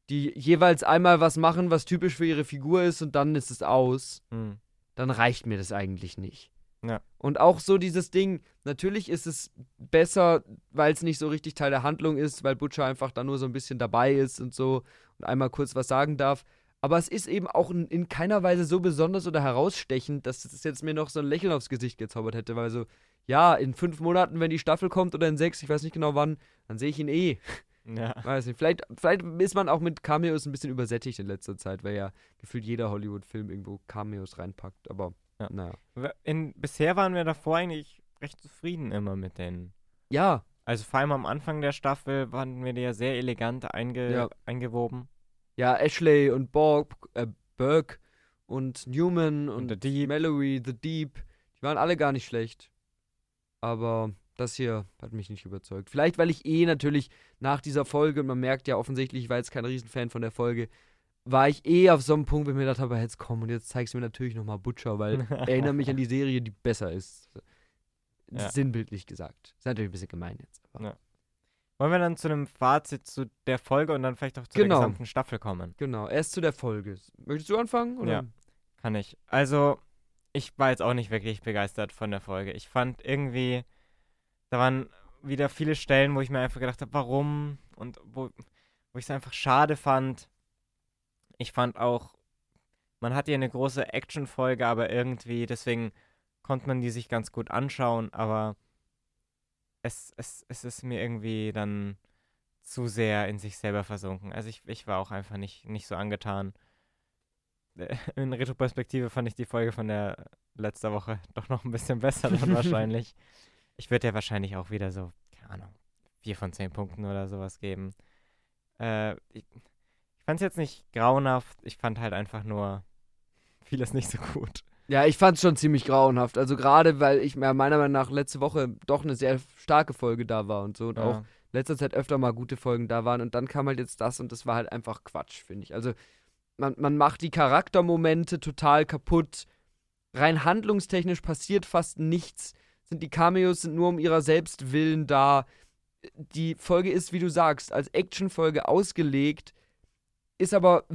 Die jeweils einmal was machen, was typisch für ihre Figur ist und dann ist es aus Hm. dann reicht mir das eigentlich nicht. Ja. Und auch so dieses Ding, natürlich ist es besser, weil es nicht so richtig Teil der Handlung ist, weil Butcher einfach da nur so ein bisschen dabei ist und so und einmal kurz was sagen darf. Aber es ist eben auch in, in keiner Weise so besonders oder herausstechend, dass es jetzt mir noch so ein Lächeln aufs Gesicht gezaubert hätte, weil so, ja, in fünf Monaten, wenn die Staffel kommt oder in sechs, ich weiß nicht genau wann, dann sehe ich ihn eh. Ja. Weiß nicht. Vielleicht, vielleicht ist man auch mit Cameos ein bisschen übersättigt in letzter Zeit, weil ja gefühlt jeder Hollywood-Film irgendwo Cameos reinpackt. Aber Ja. naja. In, bisher waren wir davor eigentlich recht zufrieden immer mit denen. Ja, Also vor allem am Anfang der Staffel waren wir ja sehr elegant einge Ja. eingewoben. Ja, Ashley und Borg, äh, Burke und Newman und, Und The Deep. Mallory, The Deep, die waren alle gar nicht schlecht. Aber das hier hat mich nicht überzeugt. Vielleicht, weil ich eh natürlich nach dieser Folge, man merkt ja offensichtlich, ich war jetzt kein Riesenfan von der Folge, war ich eh auf so einem Punkt, wo ich mir gedacht habe, jetzt komm und jetzt zeigst du mir natürlich nochmal Butcher, weil erinnere mich an die Serie, die besser ist. Ja. Sinnbildlich gesagt. Ist natürlich ein bisschen gemein jetzt. Aber Ja. Wollen wir dann zu einem Fazit zu der Folge und dann vielleicht auch zu Genau. der gesamten Staffel kommen? Genau, erst zu der Folge. Möchtest du anfangen? Oder? Ja. Kann ich. Also, ich war jetzt auch nicht wirklich begeistert von der Folge. Ich fand irgendwie, da waren wieder viele Stellen, wo ich mir einfach gedacht habe, warum? Und wo, wo ich es einfach schade fand. Ich fand auch, man hat ja eine große Action-Folge, aber irgendwie, deswegen konnte man die sich ganz gut anschauen, aber es, es, es ist mir irgendwie dann zu sehr in sich selber versunken. Also ich, ich war auch einfach nicht, nicht so angetan. In Retroperspektive fand ich die Folge von der letzter Woche doch noch ein bisschen besser dann wahrscheinlich. Ich würde ja wahrscheinlich auch wieder so, keine Ahnung, vier von zehn Punkten oder sowas geben. Äh, ich ich fand es jetzt nicht grauenhaft, ich fand halt einfach nur vieles nicht so gut. Ja, ich fand's schon ziemlich grauenhaft. Also gerade, weil ich meiner Meinung nach letzte Woche doch eine sehr starke Folge da war und so. Und auch Ja. letzter Zeit öfter mal gute Folgen da waren. Und dann kam halt jetzt das und das war halt einfach Quatsch, finde ich. Also man, man macht die Charaktermomente total kaputt. Rein handlungstechnisch passiert fast nichts. Sind die Cameos sind nur um ihrer selbst willen da. Die Folge ist, wie du sagst, als Actionfolge ausgelegt, ist aber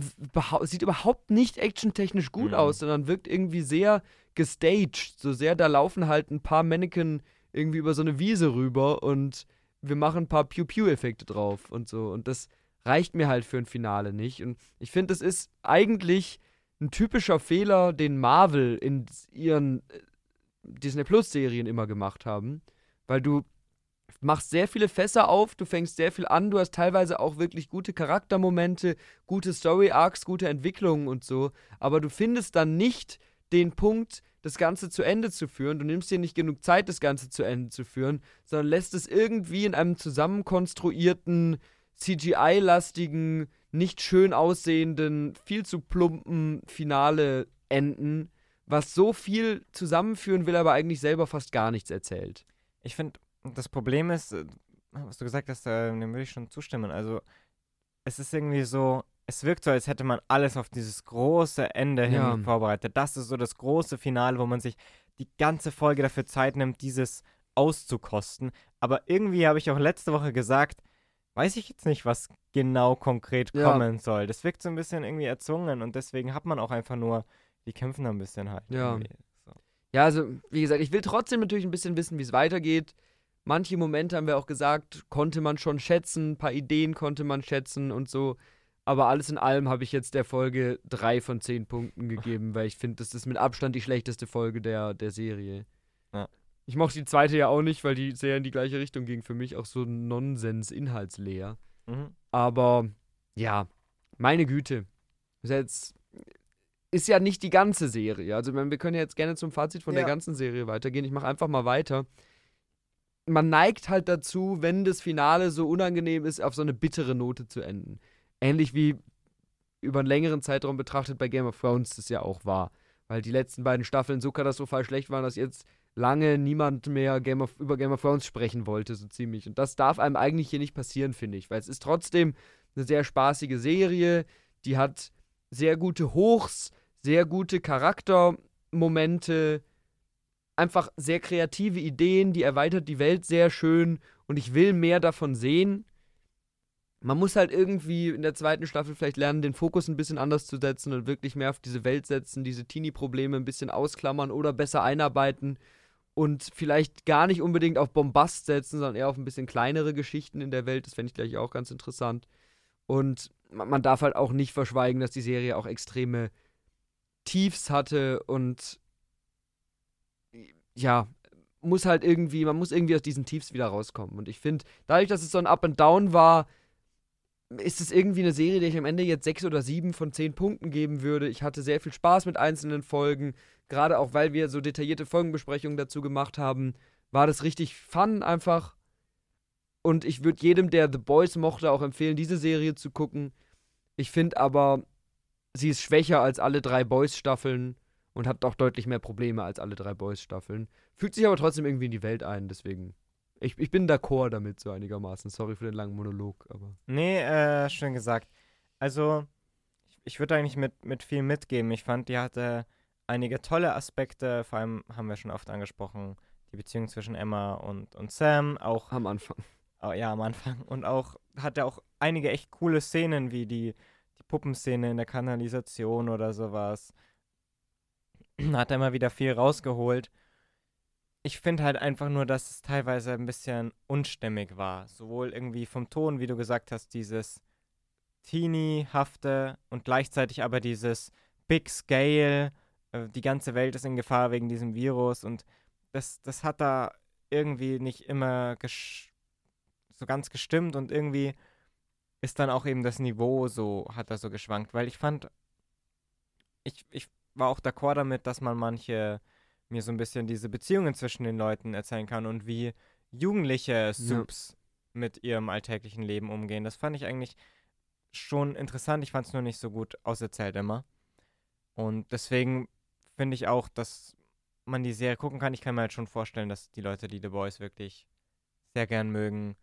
sieht überhaupt nicht actiontechnisch gut Mhm. aus, sondern wirkt irgendwie sehr gestaged. So sehr, da laufen halt ein paar Mannequin irgendwie über so eine Wiese rüber und wir machen ein paar Pew-Pew-Effekte drauf und so. Und das reicht mir halt für ein Finale nicht. Und ich finde, das ist eigentlich ein typischer Fehler, den Marvel in ihren äh, Disney Plus-Serien immer gemacht haben. Weil du machst sehr viele Fässer auf, du fängst sehr viel an, du hast teilweise auch wirklich gute Charaktermomente, gute Story-Arcs, gute Entwicklungen und so. Aber du findest dann nicht den Punkt, das Ganze zu Ende zu führen. Du nimmst dir nicht genug Zeit, das Ganze zu Ende zu führen, sondern lässt es irgendwie in einem zusammenkonstruierten, CGI-lastigen, nicht schön aussehenden, viel zu plumpen Finale enden, was so viel zusammenführen will, aber eigentlich selber fast gar nichts erzählt. Ich finde, das Problem ist, äh, was du gesagt hast, äh, dem würde ich schon zustimmen. Also, es ist irgendwie so, es wirkt so, als hätte man alles auf dieses große Ende hin Ja. vorbereitet. Das ist so das große Finale, wo man sich die ganze Folge dafür Zeit nimmt, dieses auszukosten. Aber irgendwie habe ich auch letzte Woche gesagt, weiß ich jetzt nicht, was genau konkret Ja. kommen soll. Das wirkt so ein bisschen irgendwie erzwungen und deswegen hat man auch einfach nur, die kämpfen da ein bisschen halt. Ja. So. Ja, also, wie gesagt, ich will trotzdem natürlich ein bisschen wissen, wie es weitergeht. Manche Momente haben wir auch gesagt, konnte man schon schätzen, ein paar Ideen konnte man schätzen und so. Aber alles in allem habe ich jetzt der Folge drei von zehn Punkten gegeben, weil ich finde, das ist mit Abstand die schlechteste Folge der, der Serie. Ja. Ich mochte die zweite ja auch nicht, weil die sehr in die gleiche Richtung ging. Für mich auch so Nonsens, inhaltsleer. Mhm. Aber ja, meine Güte. Ist, jetzt, ist ja nicht die ganze Serie. Also, wir können ja jetzt gerne zum Fazit von der Ja. ganzen Serie weitergehen. Ich mache einfach mal weiter. Man neigt halt dazu, wenn das Finale so unangenehm ist, auf so eine bittere Note zu enden. Ähnlich wie über einen längeren Zeitraum betrachtet bei Game of Thrones das ja auch war. Weil die letzten beiden Staffeln so katastrophal schlecht waren, dass jetzt lange niemand mehr Game of, über Game of Thrones sprechen wollte, so ziemlich. Und das darf einem eigentlich hier nicht passieren, finde ich. Weil es ist trotzdem eine sehr spaßige Serie, die hat sehr gute Hochs, sehr gute Charaktermomente, einfach sehr kreative Ideen, die erweitert die Welt sehr schön und ich will mehr davon sehen. Man muss halt irgendwie in der zweiten Staffel vielleicht lernen, den Fokus ein bisschen anders zu setzen und wirklich mehr auf diese Welt setzen, diese Teenie-Probleme ein bisschen ausklammern oder besser einarbeiten und vielleicht gar nicht unbedingt auf Bombast setzen, sondern eher auf ein bisschen kleinere Geschichten in der Welt. Das fände ich gleich auch ganz interessant. Und man, darf halt auch nicht verschweigen, dass die Serie auch extreme Tiefs hatte und ja, muss halt irgendwie, man muss irgendwie aus diesen Tiefs wieder rauskommen. Und ich finde, dadurch, dass es so ein Up and Down war, ist es irgendwie eine Serie, die ich am Ende jetzt sechs oder sieben von zehn Punkten geben würde. Ich hatte sehr viel Spaß mit einzelnen Folgen, gerade auch weil wir so detaillierte Folgenbesprechungen dazu gemacht haben, war das richtig fun einfach. Und ich würde jedem, der The Boys mochte, auch empfehlen, diese Serie zu gucken. Ich finde aber, sie ist schwächer als alle drei Boys-Staffeln und hat auch deutlich mehr Probleme als alle drei Boys-Staffeln. Fügt sich aber trotzdem irgendwie in die Welt ein, deswegen. Ich, ich bin d'accord damit, so einigermaßen. Sorry für den langen Monolog, aber. Nee, äh, schön gesagt. Also, ich, ich würde eigentlich mit, mit viel mitgeben. Ich fand, die hatte einige tolle Aspekte, vor allem haben wir schon oft angesprochen, die Beziehung zwischen Emma und, und Sam, auch. Am Anfang. Oh, ja, am Anfang. Und auch hatte auch einige echt coole Szenen, wie die, die Puppenszene in der Kanalisation oder sowas. hat er immer wieder viel rausgeholt. Ich finde halt einfach nur, dass es teilweise ein bisschen unstimmig war. Sowohl irgendwie vom Ton, wie du gesagt hast, dieses Teenie-hafte und gleichzeitig aber dieses Big Scale, äh, die ganze Welt ist in Gefahr wegen diesem Virus und das, das hat da irgendwie nicht immer so ganz gestimmt und irgendwie ist dann auch eben das Niveau so, hat er so geschwankt, weil ich fand, ich, ich war auch d'accord damit, dass man manche mir so ein bisschen diese Beziehungen zwischen den Leuten erzählen kann und wie jugendliche Subs ja. mit ihrem alltäglichen Leben umgehen. Das fand ich eigentlich schon interessant. Ich fand es nur nicht so gut auserzählt immer. Und deswegen finde ich auch, dass man die Serie gucken kann. Ich kann mir halt schon vorstellen, dass die Leute, die The Boys wirklich sehr gern mögen,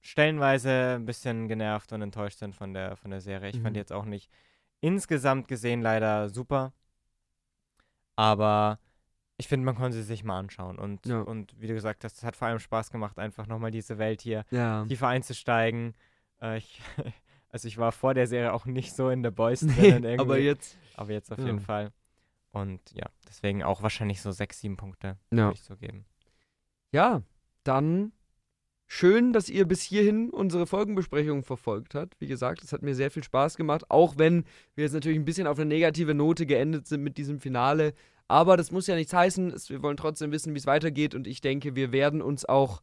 stellenweise ein bisschen genervt und enttäuscht sind von der, von der Serie. Ich mhm. fand die jetzt auch nicht insgesamt gesehen leider super. Aber ich finde, man konnte sie sich mal anschauen. Und, ja. und wie du gesagt hast, es hat vor allem Spaß gemacht, einfach nochmal diese Welt hier ja. tiefer einzusteigen. Äh, ich, also ich war vor der Serie auch nicht so in The Boys drin. Nee, aber jetzt. Aber jetzt auf ja. jeden Fall. Und ja, deswegen auch wahrscheinlich so sechs, sieben Punkte würde ich so geben. Ja, dann schön, dass ihr bis hierhin unsere Folgenbesprechung verfolgt habt. Wie gesagt, es hat mir sehr viel Spaß gemacht, auch wenn wir jetzt natürlich ein bisschen auf eine negative Note geendet sind mit diesem Finale. Aber das muss ja nichts heißen. Wir wollen trotzdem wissen, wie es weitergeht. Und ich denke, wir werden uns auch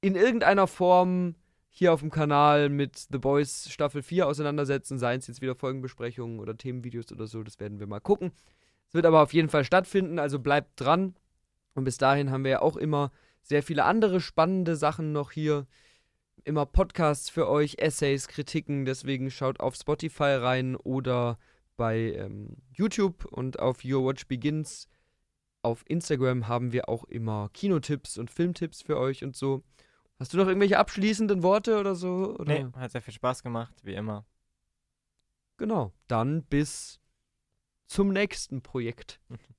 in irgendeiner Form hier auf dem Kanal mit The Boys Staffel 4 auseinandersetzen. Seien es jetzt wieder Folgenbesprechungen oder Themenvideos oder so. Das werden wir mal gucken. Es wird aber auf jeden Fall stattfinden. Also bleibt dran. Und bis dahin haben wir ja auch immer sehr viele andere spannende Sachen noch hier. Immer Podcasts für euch, Essays, Kritiken. Deswegen schaut auf Spotify rein oder bei ähm, YouTube und auf Your Watch Begins. Auf Instagram haben wir auch immer Kinotipps und Filmtipps für euch und so. Hast du noch irgendwelche abschließenden Worte oder so? Oder? Nee, hat sehr viel Spaß gemacht, wie immer. Genau, dann bis zum nächsten Projekt.